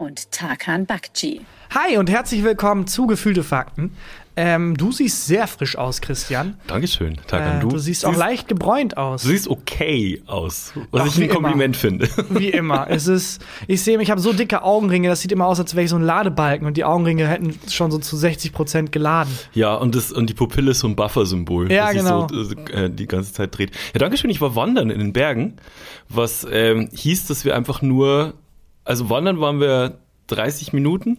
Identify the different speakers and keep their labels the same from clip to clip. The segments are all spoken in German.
Speaker 1: und Tarkan Bakci.
Speaker 2: Hi und herzlich willkommen zu Gefühlte Fakten. Ähm, du siehst sehr frisch aus, Christian.
Speaker 3: Dankeschön, Tarkan.
Speaker 2: Äh,
Speaker 3: du,
Speaker 2: du siehst auch leicht gebräunt aus.
Speaker 3: Du siehst okay aus, was
Speaker 2: Ach,
Speaker 3: ich ein Kompliment finde.
Speaker 2: Wie immer. Es ist, ich sehe, ich habe so dicke Augenringe, das sieht immer aus, als wäre ich so ein Ladebalken und die Augenringe hätten schon so zu 60 Prozent geladen.
Speaker 3: Ja, und, das, und die Pupille ist so ein Buffer-Symbol,
Speaker 2: Ja,
Speaker 3: das
Speaker 2: genau.
Speaker 3: sich so äh, die ganze Zeit dreht. Ja, Dankeschön, ich war wandern in den Bergen, was ähm, hieß, dass wir einfach nur, also wandern waren wir 30 Minuten,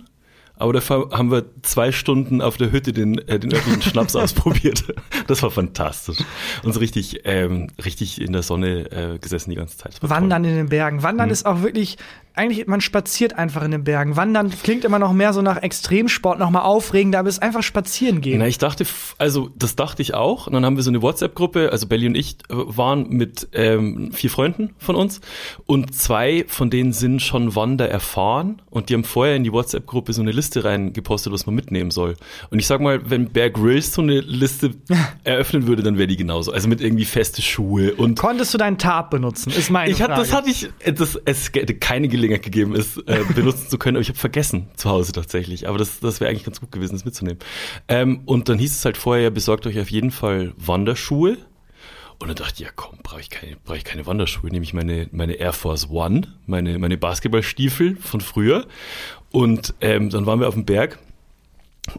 Speaker 3: aber dafür haben wir zwei Stunden auf der Hütte den, äh, den örtlichen Schnaps ausprobiert. Das war fantastisch. Und so richtig, ähm, richtig in der Sonne äh, gesessen die ganze Zeit. War toll.
Speaker 2: Wandern in den Bergen. Wandern
Speaker 3: Mhm.
Speaker 2: ist auch wirklich, eigentlich, man spaziert einfach in den Bergen. Wandern klingt immer noch mehr so nach Extremsport, noch mal aufregender, aber es ist einfach spazieren gehen.
Speaker 3: Na, ich dachte, also das dachte ich auch. Und dann haben wir so eine WhatsApp-Gruppe, also Belly und ich äh, waren mit ähm, vier Freunden von uns und zwei von denen sind schon Wander erfahren und die haben vorher in die WhatsApp-Gruppe so eine Liste reingepostet, was man mitnehmen soll. Und ich sag mal, wenn Bear Grylls so eine Liste eröffnen würde, dann wäre die genauso. Also mit irgendwie feste Schuhe und
Speaker 2: Konntest du deinen Tarp benutzen? Ist meine
Speaker 3: ich
Speaker 2: Frage.
Speaker 3: das hatte ich, äh, das, es hätte keine Gelegenheit gegeben, es äh, benutzen zu können, aber ich habe vergessen zu Hause tatsächlich. Aber das, das wäre eigentlich ganz gut gewesen, das mitzunehmen. Ähm, und dann hieß es halt vorher, besorgt euch auf jeden Fall Wanderschuhe. Und dann dachte ich, ja komm, brauche ich keine, brauche ich keine Wanderschuhe, nehme ich meine, meine Air Force One, meine, meine Basketballstiefel von früher. Und ähm, dann waren wir auf dem Berg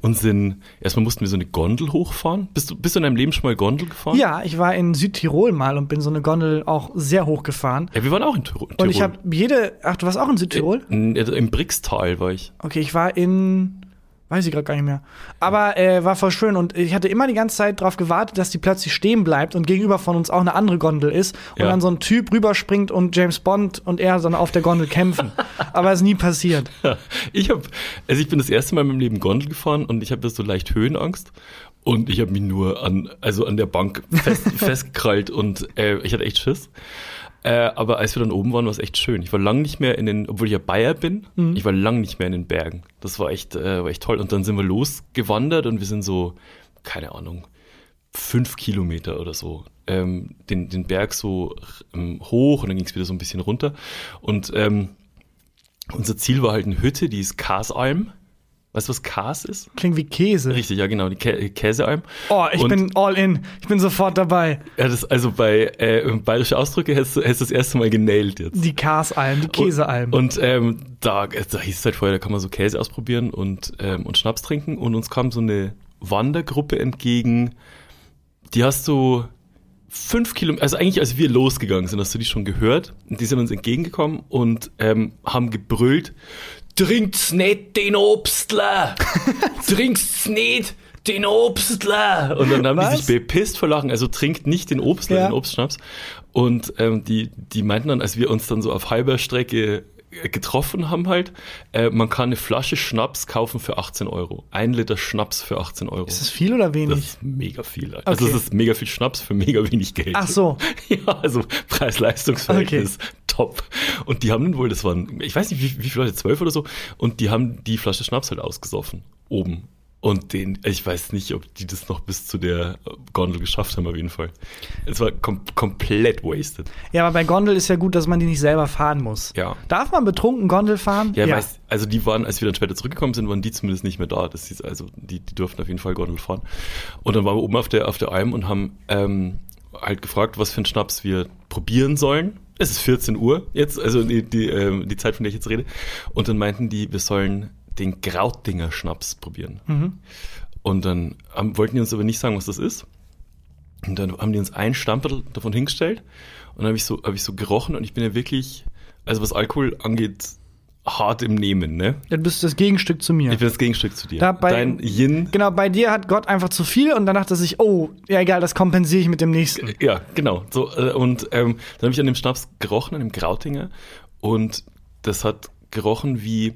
Speaker 3: und sind, erstmal mussten wir so eine Gondel hochfahren. Bist du, bist du in deinem Leben schon mal Gondel gefahren?
Speaker 2: Ja, ich war in Südtirol mal und bin so eine Gondel auch sehr hoch gefahren.
Speaker 3: Ja, wir waren auch in Tirol.
Speaker 2: Und ich habe jede, ach, du warst auch in Südtirol?
Speaker 3: In, Im Brixtal war ich.
Speaker 2: Okay, ich war in, weiß ich gerade gar nicht mehr. Aber äh, war voll schön und ich hatte immer die ganze Zeit darauf gewartet, dass die plötzlich stehen bleibt und gegenüber von uns auch eine andere Gondel ist und
Speaker 3: Ja.
Speaker 2: dann so ein Typ rüberspringt und James Bond und er dann auf der Gondel kämpfen. Aber es ist nie passiert.
Speaker 3: Ich habe, also ich bin das erste Mal in meinem Leben Gondel gefahren und ich habe so leicht Höhenangst und ich habe mich nur an, also an der Bank fest, festgekrallt und äh, ich hatte echt Schiss. Äh, aber als wir dann oben waren, war es echt schön. Ich war lang nicht mehr in den, obwohl ich ja Bayer bin, ich war lang nicht mehr in den Bergen. Das war echt, äh, war echt toll. Und dann sind wir losgewandert und wir sind so, keine Ahnung, fünf Kilometer oder so ähm, den, den Berg so ähm, hoch und dann ging es wieder so ein bisschen runter. Und ähm, unser Ziel war halt eine Hütte, die ist Kasalm. Weißt du, was Kas ist?
Speaker 2: Klingt wie Käse.
Speaker 3: Richtig, ja genau, die Kä Käsealm.
Speaker 2: Oh, ich
Speaker 3: Und-
Speaker 2: bin all in. Ich bin sofort dabei.
Speaker 3: Ja, das, also bei äh, bayerische Ausdrücke hast du das erste Mal genailt jetzt.
Speaker 2: Die Karsalm, die Käsealm.
Speaker 3: Und ähm, da, da hieß es halt vorher, da kann man so Käse ausprobieren und, ähm, und Schnaps trinken. Und uns kam so eine Wandergruppe entgegen, die hast du fünf Kilometer, also eigentlich als wir losgegangen sind, hast du die schon gehört. Und die sind uns entgegengekommen und ähm, haben gebrüllt, trinkt's nicht den Obstler! trinkt's nicht den Obstler! Und dann haben
Speaker 2: Was?
Speaker 3: die sich bepisst vor Lachen, also trinkt nicht den Obstler,
Speaker 2: Ja.
Speaker 3: den Obstschnaps. Und ähm, die, die meinten dann, als wir uns dann so auf halber Strecke getroffen haben halt, äh, man kann eine Flasche Schnaps kaufen für 18 Euro. Ein Liter Schnaps für 18 Euro.
Speaker 2: ist das viel oder
Speaker 3: Das
Speaker 2: wenig?
Speaker 3: ist mega viel. Also
Speaker 2: Okay.
Speaker 3: das ist mega viel Schnaps für mega wenig Geld.
Speaker 2: Ach so.
Speaker 3: Ja, also Preis-Leistungs-Verhältnis top. Und die haben dann wohl, das waren, ich weiß nicht, wie, wie viele Leute, zwölf oder so, und die haben die Flasche Schnaps halt ausgesoffen. Oben. Und den, ich weiß nicht, ob die das noch bis zu der Gondel geschafft haben, auf jeden Fall. Es war kom komplett wasted.
Speaker 2: Ja, aber bei Gondel ist ja gut, dass man die nicht selber fahren muss.
Speaker 3: Ja.
Speaker 2: Darf man betrunken Gondel fahren?
Speaker 3: Ja, Weiß, also die waren, als wir dann später zurückgekommen sind, waren die zumindest nicht mehr da. Das ist, also die, die durften auf jeden Fall Gondel fahren. Und dann waren wir oben auf der, auf der Alm und haben ähm, halt gefragt, was für einen Schnaps wir probieren sollen. Es ist 14 Uhr jetzt, also die, die, ähm, die Zeit, von der ich jetzt rede. Und dann meinten die, wir sollen den Krautinger Schnaps probieren. Und dann haben, wollten die uns aber nicht sagen, was das ist. Und dann haben die uns ein Stamperl davon hingestellt und dann habe ich so habe ich so gerochen und ich bin ja wirklich, also was Alkohol angeht, hart im Nehmen, ne?
Speaker 2: Ja, Du bist das Gegenstück zu mir.
Speaker 3: Ich bin das Gegenstück zu dir.
Speaker 2: Da bei-
Speaker 3: Dein Yin.
Speaker 2: Genau, bei dir hat Gott einfach zu viel und dann dachte sich, oh, ja egal, das kompensiere ich mit dem nächsten.
Speaker 3: Ja, genau. So, äh, und ähm, dann habe ich an dem Schnaps gerochen, an dem Grautinger. Und das hat gerochen wie.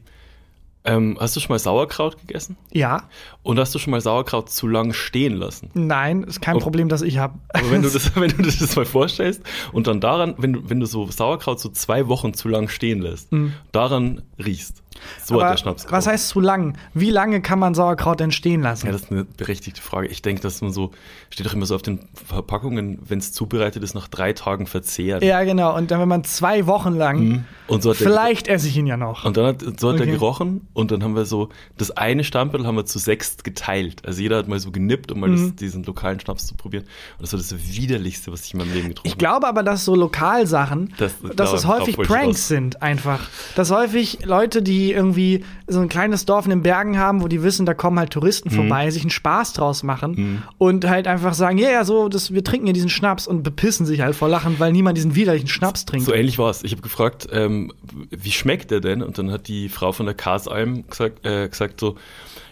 Speaker 3: Ähm, hast du schon mal Sauerkraut gegessen?
Speaker 2: Ja,
Speaker 3: Und hast du schon mal Sauerkraut zu lang stehen lassen?
Speaker 2: nein, ist kein
Speaker 3: Oh.
Speaker 2: Problem, das ich habe.
Speaker 3: Aber wenn du das, wenn du dir das mal vorstellst und dann daran, wenn du, wenn du so Sauerkraut so zwei Wochen zu lang stehen lässt,
Speaker 2: Mhm.
Speaker 3: daran riechst. So hat
Speaker 2: Aber
Speaker 3: der Schnaps
Speaker 2: was
Speaker 3: gerochen.
Speaker 2: heißt zu lang? Wie lange kann man Sauerkraut denn stehen lassen?
Speaker 3: Ja, das ist eine berechtigte Frage. Ich denke, dass man so, steht doch immer so auf den Verpackungen, wenn es zubereitet ist, nach drei Tagen verzehrt.
Speaker 2: Ja, genau. Und dann, wenn man zwei Wochen lang,
Speaker 3: Und so hat
Speaker 2: vielleicht esse ich ihn ja noch.
Speaker 3: und dann hat, so hat
Speaker 2: Okay.
Speaker 3: er gerochen und dann haben wir so, das eine Stammbeutel haben wir zu sechst geteilt. Also jeder hat mal so genippt, um mal
Speaker 2: Mhm.
Speaker 3: das, diesen lokalen Schnaps zu probieren. Und das war das widerlichste, was ich in meinem Leben getrunken
Speaker 2: Ich glaube aber, dass so Lokalsachen,
Speaker 3: Das-
Speaker 2: dass das
Speaker 3: darauf
Speaker 2: häufig Pranks sind einfach. Dass häufig Leute, die irgendwie so ein kleines Dorf in den Bergen haben, wo die wissen, da kommen halt Touristen
Speaker 3: Mhm.
Speaker 2: vorbei, sich einen Spaß draus machen und halt einfach sagen, ja, ja, so, das, wir trinken hier diesen Schnaps und bepissen sich halt vor Lachen, weil niemand diesen widerlichen Schnaps trinkt.
Speaker 3: So ähnlich war es. Ich habe gefragt, ähm, wie schmeckt der denn? Und dann hat die Frau von der Kasalm gesagt, äh, gesagt so,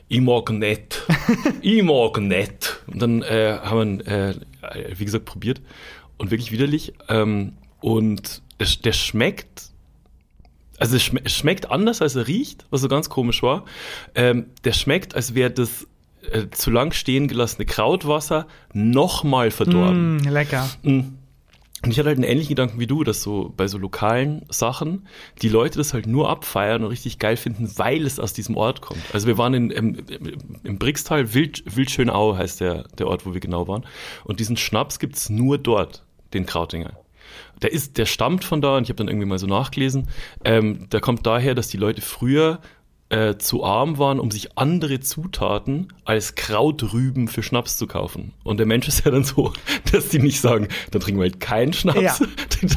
Speaker 3: ich mag nicht, ich mag nicht. Und dann äh, haben wir, äh, wie gesagt, probiert und wirklich widerlich. Ähm, und der schmeckt, also es, schme es schmeckt anders, als er riecht, was so ganz komisch war. Ähm, der schmeckt, als wäre das äh, zu lang stehen gelassene Krautwasser nochmal verdorben.
Speaker 2: Mm, lecker.
Speaker 3: Und ich hatte halt einen ähnlichen Gedanken wie du, dass so bei so lokalen Sachen die Leute das halt nur abfeiern und richtig geil finden, weil es aus diesem Ort kommt. Also wir waren in, im, im, im Brixtal, Wild, Wildschönau heißt der, der Ort, wo wir genau waren. Und diesen Schnaps gibt's nur dort, den Krautinger. Der ist, der stammt von da und ich habe dann irgendwie mal so nachgelesen. Ähm, der kommt daher, dass die Leute früher äh, zu arm waren, um sich andere Zutaten als Krautrüben für Schnaps zu kaufen. Und der Mensch ist ja dann so, dass die nicht sagen, dann trinken wir halt keinen Schnaps.
Speaker 2: Ja.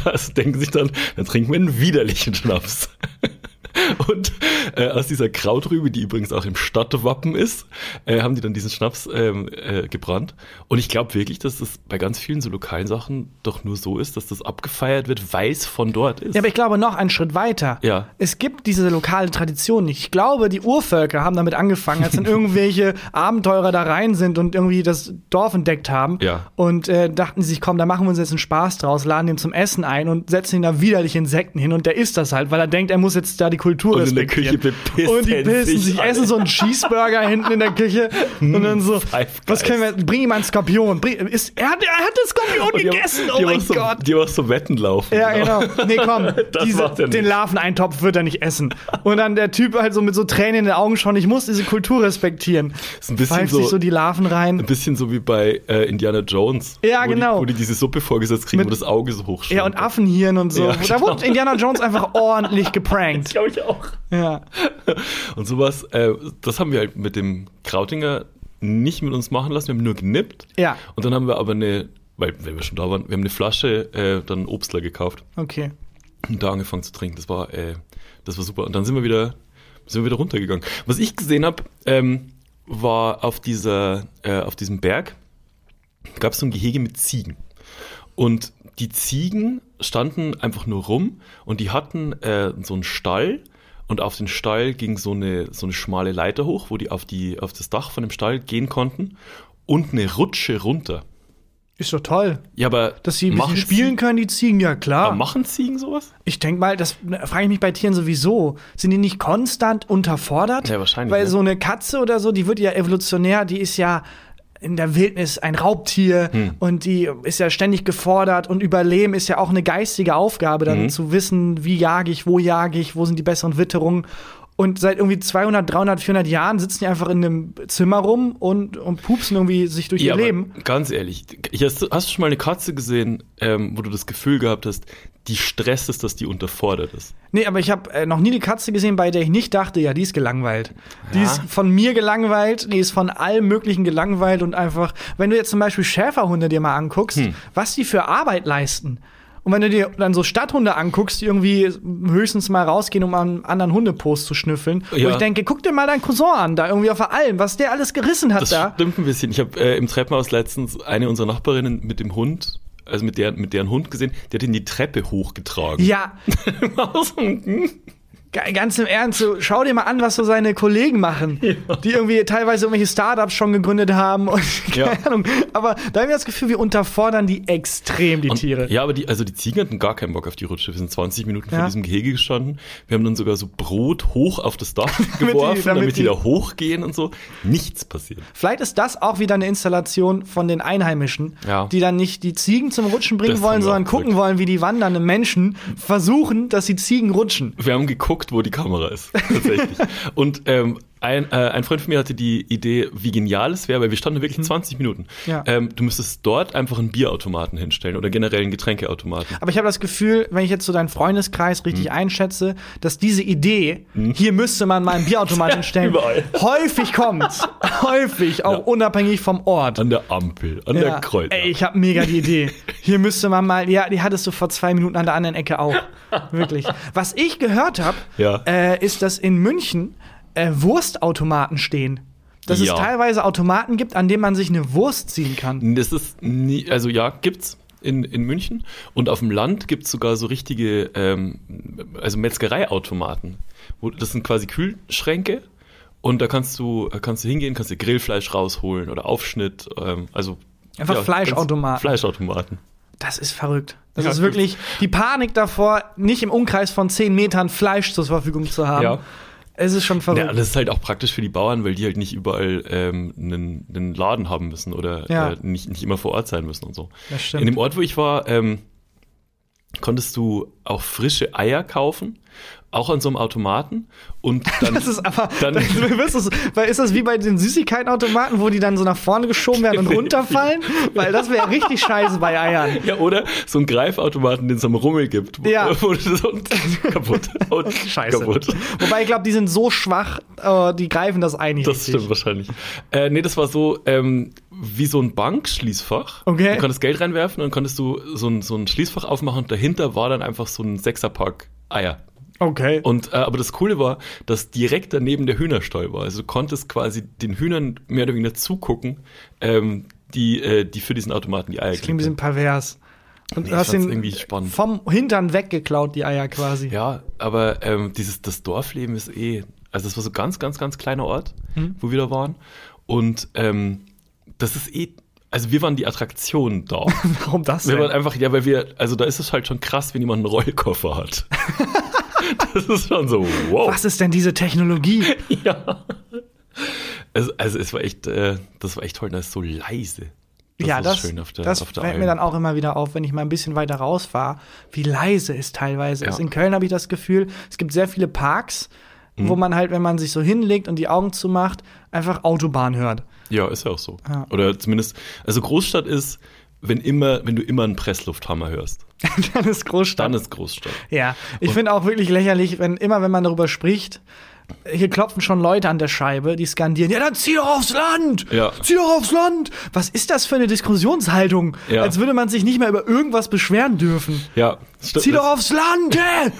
Speaker 3: Das denken sich dann, dann trinken wir einen widerlichen Schnaps. Und äh, aus dieser Krautrübe, die übrigens auch im Stadtwappen ist, äh, haben die dann diesen Schnaps ähm, äh, gebrannt. Und ich glaube wirklich, dass das bei ganz vielen so lokalen Sachen doch nur so ist, dass das abgefeiert wird, weil es von dort ist.
Speaker 2: Ja, aber ich glaube noch einen Schritt weiter.
Speaker 3: Ja.
Speaker 2: Es gibt diese lokale Tradition nicht. Ich glaube, die Urvölker haben damit angefangen, als dann irgendwelche Abenteurer da rein sind und irgendwie das Dorf entdeckt haben.
Speaker 3: Ja.
Speaker 2: Und äh, dachten sie sich, komm, da machen wir uns jetzt einen Spaß draus, laden den zum Essen ein und setzen ihn da widerliche Insekten hin. Und der isst das halt, weil er denkt, er muss jetzt da die Kultur
Speaker 3: Und in der
Speaker 2: respektieren.
Speaker 3: Küche bepissen
Speaker 2: Und die pissen
Speaker 3: sich alle.
Speaker 2: essen so einen Cheeseburger hinten in der Küche und dann so, was können wir, bring ihm einen Skorpion. Bring, ist, er, hat, er hat den Skorpion
Speaker 3: Und die
Speaker 2: gegessen,
Speaker 3: die
Speaker 2: oh mein
Speaker 3: so,
Speaker 2: Gott.
Speaker 3: Die auch so Wetten laufen.
Speaker 2: Ja, genau. Nee, komm,
Speaker 3: Das
Speaker 2: diese, den Larveneintopf wird er nicht essen. Und dann der Typ halt so mit so Tränen in den Augen schon, ich muss diese Kultur respektieren.
Speaker 3: Ist ein bisschen
Speaker 2: Pfeift
Speaker 3: so-
Speaker 2: sich so die Larven rein.
Speaker 3: Ein bisschen so wie bei äh, Indiana Jones.
Speaker 2: Ja,
Speaker 3: wo
Speaker 2: genau.
Speaker 3: Die, wo die diese Suppe vorgesetzt kriegen,
Speaker 2: Mit-
Speaker 3: wo das Auge so hoch
Speaker 2: Ja, und Affenhirn und so.
Speaker 3: Ja,
Speaker 2: da
Speaker 3: genau.
Speaker 2: wurde Indiana Jones einfach ordentlich geprankt.
Speaker 3: glaube ich auch.
Speaker 2: Ja.
Speaker 3: Und sowas, äh, das haben wir halt mit dem Krautinger nicht mit uns machen lassen, wir haben nur genippt.
Speaker 2: Ja.
Speaker 3: Und dann haben wir aber eine, weil wenn wir schon da waren, wir haben eine Flasche äh, dann Obstler gekauft
Speaker 2: Okay.
Speaker 3: und da angefangen zu trinken. Das war, äh, das war super. Und dann sind wir wieder, sind wir wieder runtergegangen. Was ich gesehen habe, ähm, war auf dieser, äh, auf diesem Berg gab es so ein Gehege mit Ziegen. Und die Ziegen standen einfach nur rum und die hatten äh, so einen Stall und auf den Stall ging so eine, so eine schmale Leiter hoch, wo die auf, die auf das Dach von dem Stall gehen konnten und eine Rutsche runter.
Speaker 2: Ist doch toll.
Speaker 3: Ja, aber
Speaker 2: Dass sie ein
Speaker 3: machen
Speaker 2: bisschen spielen
Speaker 3: Ziegen,
Speaker 2: können, die Ziegen, ja klar.
Speaker 3: aber machen Ziegen sowas?
Speaker 2: Ich denke mal, das frage ich mich bei Tieren sowieso. Sind die nicht konstant unterfordert?
Speaker 3: Ja, wahrscheinlich,
Speaker 2: Weil
Speaker 3: ne?
Speaker 2: so eine Katze oder so, die wird ja evolutionär, die ist ja in der Wildnis ein Raubtier
Speaker 3: Hm.
Speaker 2: und die ist ja ständig gefordert und Überleben ist ja auch eine geistige Aufgabe, dann
Speaker 3: Mhm.
Speaker 2: zu wissen, wie jage ich, wo jage ich, wo sind die besseren Witterungen. Und seit irgendwie 200, 300, 400 Jahren sitzen die einfach in einem Zimmer rum und, und pupsen irgendwie sich durch
Speaker 3: Ja,
Speaker 2: ihr Leben.
Speaker 3: ganz ehrlich, ich, hast, du- hast du schon mal eine Katze gesehen, ähm, wo du das Gefühl gehabt hast, die Stress ist, dass die unterfordert ist?
Speaker 2: Nee, aber ich habe äh, noch nie eine Katze gesehen, bei der ich nicht dachte, ja, die ist gelangweilt. Die
Speaker 3: Ja.
Speaker 2: ist von mir gelangweilt, die ist von allem Möglichen gelangweilt und einfach, wenn du jetzt zum Beispiel Schäferhunde dir mal anguckst,
Speaker 3: Hm.
Speaker 2: was die für Arbeit leisten. Und wenn du dir dann so Stadthunde anguckst, die irgendwie höchstens mal rausgehen, um an anderen Hundepost zu schnüffeln, wo
Speaker 3: Ja.
Speaker 2: ich denke, guck dir mal deinen Cousin an, da irgendwie auf der Alm, was der alles gerissen hat
Speaker 3: Das
Speaker 2: da.
Speaker 3: stimmt ein bisschen. Ich habe äh, im Treppenhaus letztens eine unserer Nachbarinnen mit dem Hund, also mit, der, mit deren Hund gesehen, die hat ihn die Treppe hochgetragen.
Speaker 2: Ja, Ganz im Ernst, so, schau dir mal an, was so seine Kollegen machen, die irgendwie teilweise irgendwelche Startups schon gegründet haben und
Speaker 3: Ja.
Speaker 2: keine Ahnung. Aber da haben wir das Gefühl, wir unterfordern die extrem, die
Speaker 3: Und,
Speaker 2: Tiere.
Speaker 3: Ja, aber die, also die Ziegen hatten gar keinen Bock auf die Rutsche. Wir sind 20 Minuten vor
Speaker 2: Ja.
Speaker 3: diesem Gehege gestanden. Wir haben dann sogar so Brot hoch auf das Dach
Speaker 2: die-
Speaker 3: geworfen, damit,
Speaker 2: damit
Speaker 3: die,
Speaker 2: die-
Speaker 3: da hochgehen und so. Nichts passiert.
Speaker 2: Vielleicht ist das auch wieder eine Installation von den Einheimischen,
Speaker 3: Ja.
Speaker 2: die dann nicht die Ziegen zum Rutschen bringen
Speaker 3: Das
Speaker 2: wollen, sondern gucken wollen, wie die wandernden Menschen versuchen, dass die Ziegen rutschen.
Speaker 3: Wir haben geguckt geguckt, wo die Kamera ist. Tatsächlich. Und ähm, ein, äh, ein Freund von mir hatte die Idee, wie genial es wäre, weil wir standen wirklich 20 Minuten.
Speaker 2: Ja.
Speaker 3: Ähm, du müsstest dort einfach einen Bierautomaten hinstellen oder generell einen Getränkeautomaten.
Speaker 2: Aber ich habe das Gefühl, wenn ich jetzt so deinen Freundeskreis richtig
Speaker 3: Hm.
Speaker 2: einschätze, dass diese Idee, hier müsste man mal einen Bierautomaten hinstellen, häufig kommt. häufig, auch
Speaker 3: Ja.
Speaker 2: unabhängig vom Ort.
Speaker 3: An der Ampel, an der Kreuz.
Speaker 2: Ey, ich habe mega die Idee. Hier müsste man mal, ja, die hattest du vor zwei Minuten an der anderen Ecke auch. Wirklich. Was ich gehört habe, äh, ist, dass in München äh, Wurstautomaten stehen. Dass
Speaker 3: Ja.
Speaker 2: es teilweise Automaten gibt, an denen man sich eine Wurst ziehen kann.
Speaker 3: Das ist nie, also ja, gibt's in, in München und auf dem Land gibt's sogar so richtige, ähm, also Metzgereiautomaten. Das sind quasi Kühlschränke und da kannst du, kannst du hingehen, kannst dir Grillfleisch rausholen oder Aufschnitt, ähm, also
Speaker 2: Einfach
Speaker 3: ganz-
Speaker 2: Fleischautomaten.
Speaker 3: Fleischautomaten.
Speaker 2: Das ist verrückt. Das
Speaker 3: Ja,
Speaker 2: ist wirklich die Panik davor, nicht im Umkreis von 10 Metern Fleisch zur Verfügung zu haben.
Speaker 3: Ja.
Speaker 2: Es ist schon verrückt.
Speaker 3: Ja, das ist halt auch praktisch für die Bauern, weil die halt nicht überall ähm, einen, einen Laden haben müssen oder
Speaker 2: Ja.
Speaker 3: äh, nicht, nicht immer vor Ort sein müssen und so.
Speaker 2: Das stimmt.
Speaker 3: In dem Ort, wo ich war, ähm, konntest du auch frische Eier kaufen, auch an so einem Automaten. Und dann,
Speaker 2: Das ist aber,
Speaker 3: dann,
Speaker 2: du's- weil ist das wie bei den Süßigkeitenautomaten, wo die dann so nach vorne geschoben werden und runterfallen? Weil das wäre richtig scheiße bei Eiern.
Speaker 3: ja, oder so ein Greifautomaten, den es am Rummel gibt. Wo,
Speaker 2: Ja.
Speaker 3: wo das und kaputt. Und
Speaker 2: Scheiße.
Speaker 3: Kaputt.
Speaker 2: Wobei ich glaube, die sind so schwach, äh, die greifen das ein nicht
Speaker 3: Das
Speaker 2: richtig.
Speaker 3: stimmt wahrscheinlich. Äh, nee, das war so ähm, wie so ein Bankschließfach.
Speaker 2: Okay.
Speaker 3: Du konntest Geld reinwerfen und dann konntest du so ein, so ein Schließfach aufmachen und dahinter war dann einfach so ein Sechserpack Eier.
Speaker 2: Okay.
Speaker 3: Und äh, aber das Coole war, dass direkt daneben der Hühnerstall war. Also du konntest quasi den Hühnern mehr oder weniger zugucken, ähm, die, äh, die für diesen Automaten die Eier
Speaker 2: das klingt ein bisschen pervers. Und
Speaker 3: Nee,
Speaker 2: du hast den
Speaker 3: irgendwie spannend.
Speaker 2: vom Hintern weggeklaut, die Eier quasi.
Speaker 3: Ja, aber ähm, dieses das Dorfleben ist eh, also das war so ganz, ganz, ganz kleiner Ort,
Speaker 2: Mhm.
Speaker 3: wo wir da waren. Und ähm, das ist eh, also wir waren die Attraktion da.
Speaker 2: Warum das
Speaker 3: Wir waren
Speaker 2: denn?
Speaker 3: einfach, ja, weil wir, also da ist es halt schon krass, wenn jemand einen Rollkoffer hat. das ist schon so, wow.
Speaker 2: Was ist denn diese Technologie?
Speaker 3: Ja. Also, also es war echt, äh, das war echt toll, das ist so leise. Das
Speaker 2: ja,
Speaker 3: ist
Speaker 2: das,
Speaker 3: schön auf der,
Speaker 2: das fällt
Speaker 3: Alm.
Speaker 2: mir dann auch immer wieder auf, wenn ich mal ein bisschen weiter raus war, wie leise es teilweise
Speaker 3: Ja.
Speaker 2: ist. In Köln habe ich das Gefühl, es gibt sehr viele Parks,
Speaker 3: Mhm.
Speaker 2: wo man halt, wenn man sich so hinlegt und die Augen zumacht, einfach Autobahn hört.
Speaker 3: Ja, ist ja auch so.
Speaker 2: Ja.
Speaker 3: Oder zumindest, also Großstadt ist, wenn immer, wenn du immer einen Presslufthammer hörst,
Speaker 2: dann ist Großstadt.
Speaker 3: dann ist Großstadt.
Speaker 2: ja, ich finde auch wirklich lächerlich, wenn immer, wenn man darüber spricht, hier klopfen schon Leute an der Scheibe, die skandieren, ja, dann zieh doch aufs Land!
Speaker 3: Ja.
Speaker 2: Zieh doch aufs Land! Was ist das für eine Diskussionshaltung?
Speaker 3: Ja.
Speaker 2: Als würde man sich nicht mehr über irgendwas beschweren dürfen.
Speaker 3: Ja, stimmt.
Speaker 2: Zieh doch aufs Land! Hä?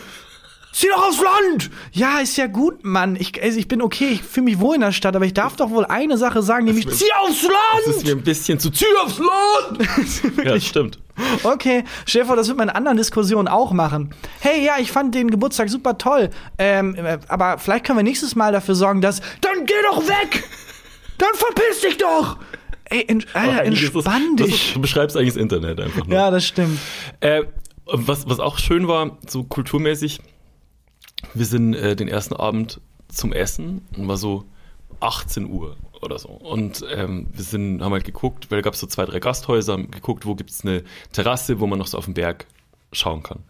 Speaker 2: Zieh doch aufs Land! Ja, ist ja gut, Mann. Ich, also ich bin okay, ich fühle mich wohl in der Stadt, aber ich darf doch wohl eine Sache sagen, nämlich zieh aufs
Speaker 3: Das ist
Speaker 2: Land!
Speaker 3: mir ein bisschen zu zieh aufs Land! ja, stimmt.
Speaker 2: Okay, vor, das wird man in anderen Diskussionen auch machen. Hey, ja, ich fand den Geburtstag super toll, ähm, äh, aber vielleicht können wir nächstes Mal dafür sorgen, dass. Dann geh doch weg! Dann verpiss dich doch! Ey, Alter,
Speaker 3: Eigentlich ist das-
Speaker 2: entspann
Speaker 3: das
Speaker 2: dich.
Speaker 3: ist, du beschreibst eigentlich das Internet einfach nur.
Speaker 2: ja, das stimmt.
Speaker 3: Äh, was, was auch schön war, so kulturmäßig, wir sind äh, den ersten Abend zum Essen und war so 18 Uhr oder so. Und ähm, wir sind, haben halt geguckt, weil da gab es so zwei, drei Gasthäuser, haben geguckt, wo gibt es eine Terrasse, wo man noch so auf den Berg schauen kann.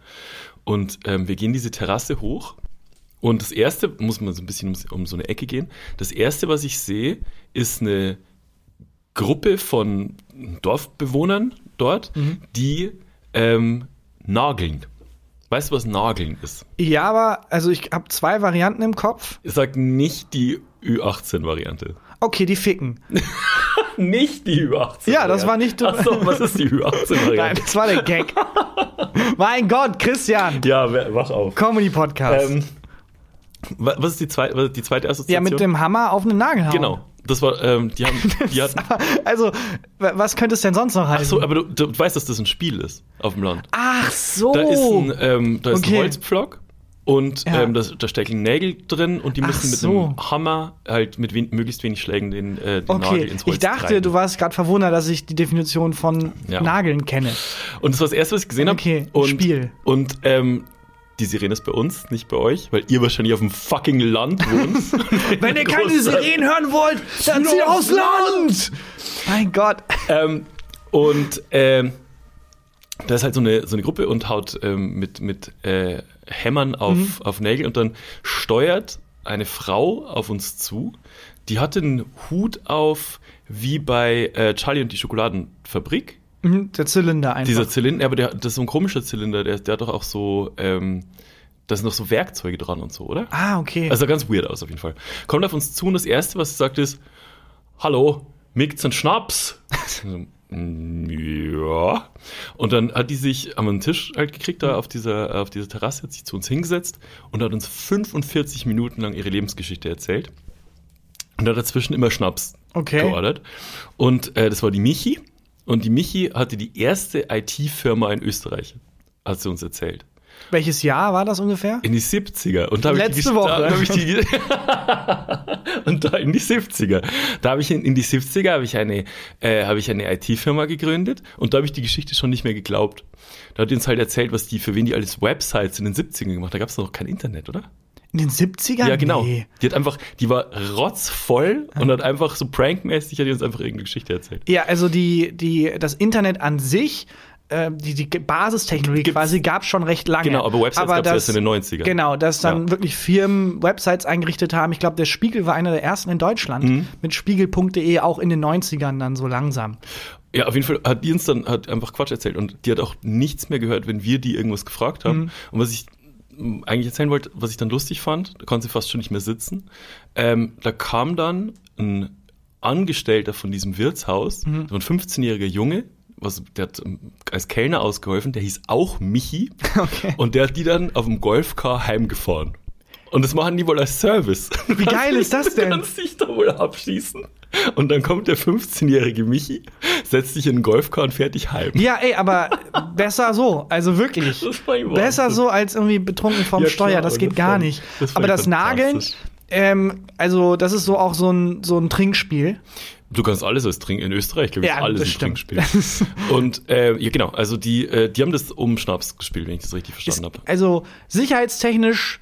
Speaker 3: Und ähm, wir gehen diese Terrasse hoch und das erste, muss man so ein bisschen um, um so eine Ecke gehen, das erste, was ich sehe, ist eine Gruppe von Dorfbewohnern dort, die ähm, nageln. Weißt du, was Nageln ist?
Speaker 2: Ja, aber, also ich habe zwei Varianten im Kopf.
Speaker 3: Ich sag nicht die Ü18-Variante.
Speaker 2: Okay, die ficken.
Speaker 3: Nicht die Ü18.
Speaker 2: Ja, das war nicht-
Speaker 3: Ach so, was ist die
Speaker 2: Nein,
Speaker 3: Ü18-Variante?
Speaker 2: das war der Gag. mein Gott, Christian.
Speaker 3: Ja, wach auf.
Speaker 2: Comedy-Podcast.
Speaker 3: Ähm, wa- was ist die zweite, was ist die zweite
Speaker 2: ja,
Speaker 3: Assoziation?
Speaker 2: mit dem Hammer auf einen Nagel hauen.
Speaker 3: Genau. Das war, ähm, die haben, die hatten,
Speaker 2: Also, w- was könnte es denn sonst noch heißen?
Speaker 3: ach so, aber du, du weißt, dass das ein Spiel ist auf dem Land.
Speaker 2: Ach so.
Speaker 3: Da ist ein, ähm, da ist
Speaker 2: Okay.
Speaker 3: ein Holzpflock und
Speaker 2: Ja.
Speaker 3: ähm, das, da stecken Nägel drin und die müssen mit
Speaker 2: so.
Speaker 3: einem Hammer halt mit wen, möglichst wenig Schlägen den, äh, den Nagel
Speaker 2: Okay,
Speaker 3: ins Holz
Speaker 2: ich dachte,
Speaker 3: treiben.
Speaker 2: du warst gerade verwundert, dass ich die Definition von
Speaker 3: Ja.
Speaker 2: Nageln kenne.
Speaker 3: Und das war das erste, was ich gesehen habe.
Speaker 2: Okay,
Speaker 3: und,
Speaker 2: Spiel.
Speaker 3: Und ähm, die Sirene ist bei uns, nicht bei euch, weil ihr wahrscheinlich auf dem fucking Land wohnt.
Speaker 2: Wenn ihr keine. Sirenen hören wollt, dann
Speaker 3: Zieh
Speaker 2: zieht aufs
Speaker 3: aufs
Speaker 2: Land! Mein Gott.
Speaker 3: ähm, und ähm, da ist halt so eine, so eine Gruppe und haut ähm, mit, mit äh, Hämmern auf,
Speaker 2: Mhm.
Speaker 3: auf Nägel und dann steuert eine Frau auf uns zu, die hat einen Hut auf wie bei äh, Charlie und die Schokoladenfabrik.
Speaker 2: Mhm, Der Zylinder einfach.
Speaker 3: Dieser Zylinder, aber der, das ist so ein komischer Zylinder, der, der hat doch auch so, ähm, da sind noch so Werkzeuge dran und so, oder?
Speaker 2: ah, okay.
Speaker 3: Also sah ganz weird aus auf jeden Fall. Kommt auf uns zu und das Erste, was sie sagt, ist, hallo, mikt's einen Schnaps? "Mm, ja. Und dann hat die sich am einen Tisch halt gekriegt, da auf dieser, auf dieser Terrasse, hat sich zu uns hingesetzt und hat uns 45 Minuten lang ihre Lebensgeschichte erzählt. Und hat dazwischen immer Schnaps
Speaker 2: Okay.
Speaker 3: geordert. Und äh, das war die Michi. Und die Michi hatte die erste IT-Firma in Österreich, hat sie uns erzählt.
Speaker 2: Welches Jahr war das ungefähr?
Speaker 3: In die 70er. Und da habe ich die
Speaker 2: Letzte Woche.
Speaker 3: Da ich die, und da in die 70er. Da habe ich in, in die 70er habe ich eine, äh, habe ich eine IT-Firma gegründet und da habe ich die Geschichte schon nicht mehr geglaubt. Da hat die uns halt erzählt, was die, für wen die alles Websites in den 70ern gemacht. Da gab es noch kein Internet, oder?
Speaker 2: In den 70ern?
Speaker 3: Ja, genau.
Speaker 2: Nee.
Speaker 3: Die hat einfach, die war rotzvoll und hat einfach so prankmäßig hat die uns einfach irgendeine Geschichte erzählt.
Speaker 2: Ja, also die, die, das Internet an sich, äh, die, die Basistechnologie
Speaker 3: Gibt's-
Speaker 2: quasi gab schon recht lange.
Speaker 3: Genau, aber Websites gab's erst in den 90ern.
Speaker 2: Genau, dass dann
Speaker 3: Ja.
Speaker 2: wirklich Firmen Websites eingerichtet haben. Ich glaube, der Spiegel war einer der ersten in Deutschland
Speaker 3: Mhm.
Speaker 2: mit spiegel.de auch in den 90ern dann so langsam.
Speaker 3: Ja, auf jeden Fall hat die uns dann hat einfach Quatsch erzählt und die hat auch nichts mehr gehört, wenn wir die irgendwas gefragt haben.
Speaker 2: Mhm.
Speaker 3: Und was ich eigentlich erzählen wollte, was ich dann lustig fand, da konnte sie fast schon nicht mehr sitzen. Ähm, da kam dann ein Angestellter von diesem Wirtshaus,
Speaker 2: Mhm.
Speaker 3: so ein 15-jähriger Junge, was, der hat ähm, als Kellner ausgeholfen, der hieß auch Michi
Speaker 2: Okay.
Speaker 3: und der hat die dann auf dem Golfcar heimgefahren. Und das machen die wohl als Service.
Speaker 2: Wie geil ist das denn?
Speaker 3: Du kannst dich da wohl abschießen. Und dann kommt der 15-jährige Michi, setzt sich in den Golfcar und fährt dich heim.
Speaker 2: Ja, ey, aber besser so, also wirklich. Besser so als irgendwie betrunken vom
Speaker 3: Ja,
Speaker 2: Steuer,
Speaker 3: klar,
Speaker 2: das geht
Speaker 3: das
Speaker 2: gar
Speaker 3: fand-
Speaker 2: nicht.
Speaker 3: das
Speaker 2: aber das Nageln, ähm, also das ist so auch so ein, so ein Trinkspiel.
Speaker 3: Du kannst alles als Trinken. In Österreich, glaube ich,
Speaker 2: Ja,
Speaker 3: alles
Speaker 2: stimmt.
Speaker 3: Trinkspiel. Und äh, ja, genau, also die, äh, die haben das um Schnaps gespielt, wenn ich das richtig verstanden habe.
Speaker 2: Also sicherheitstechnisch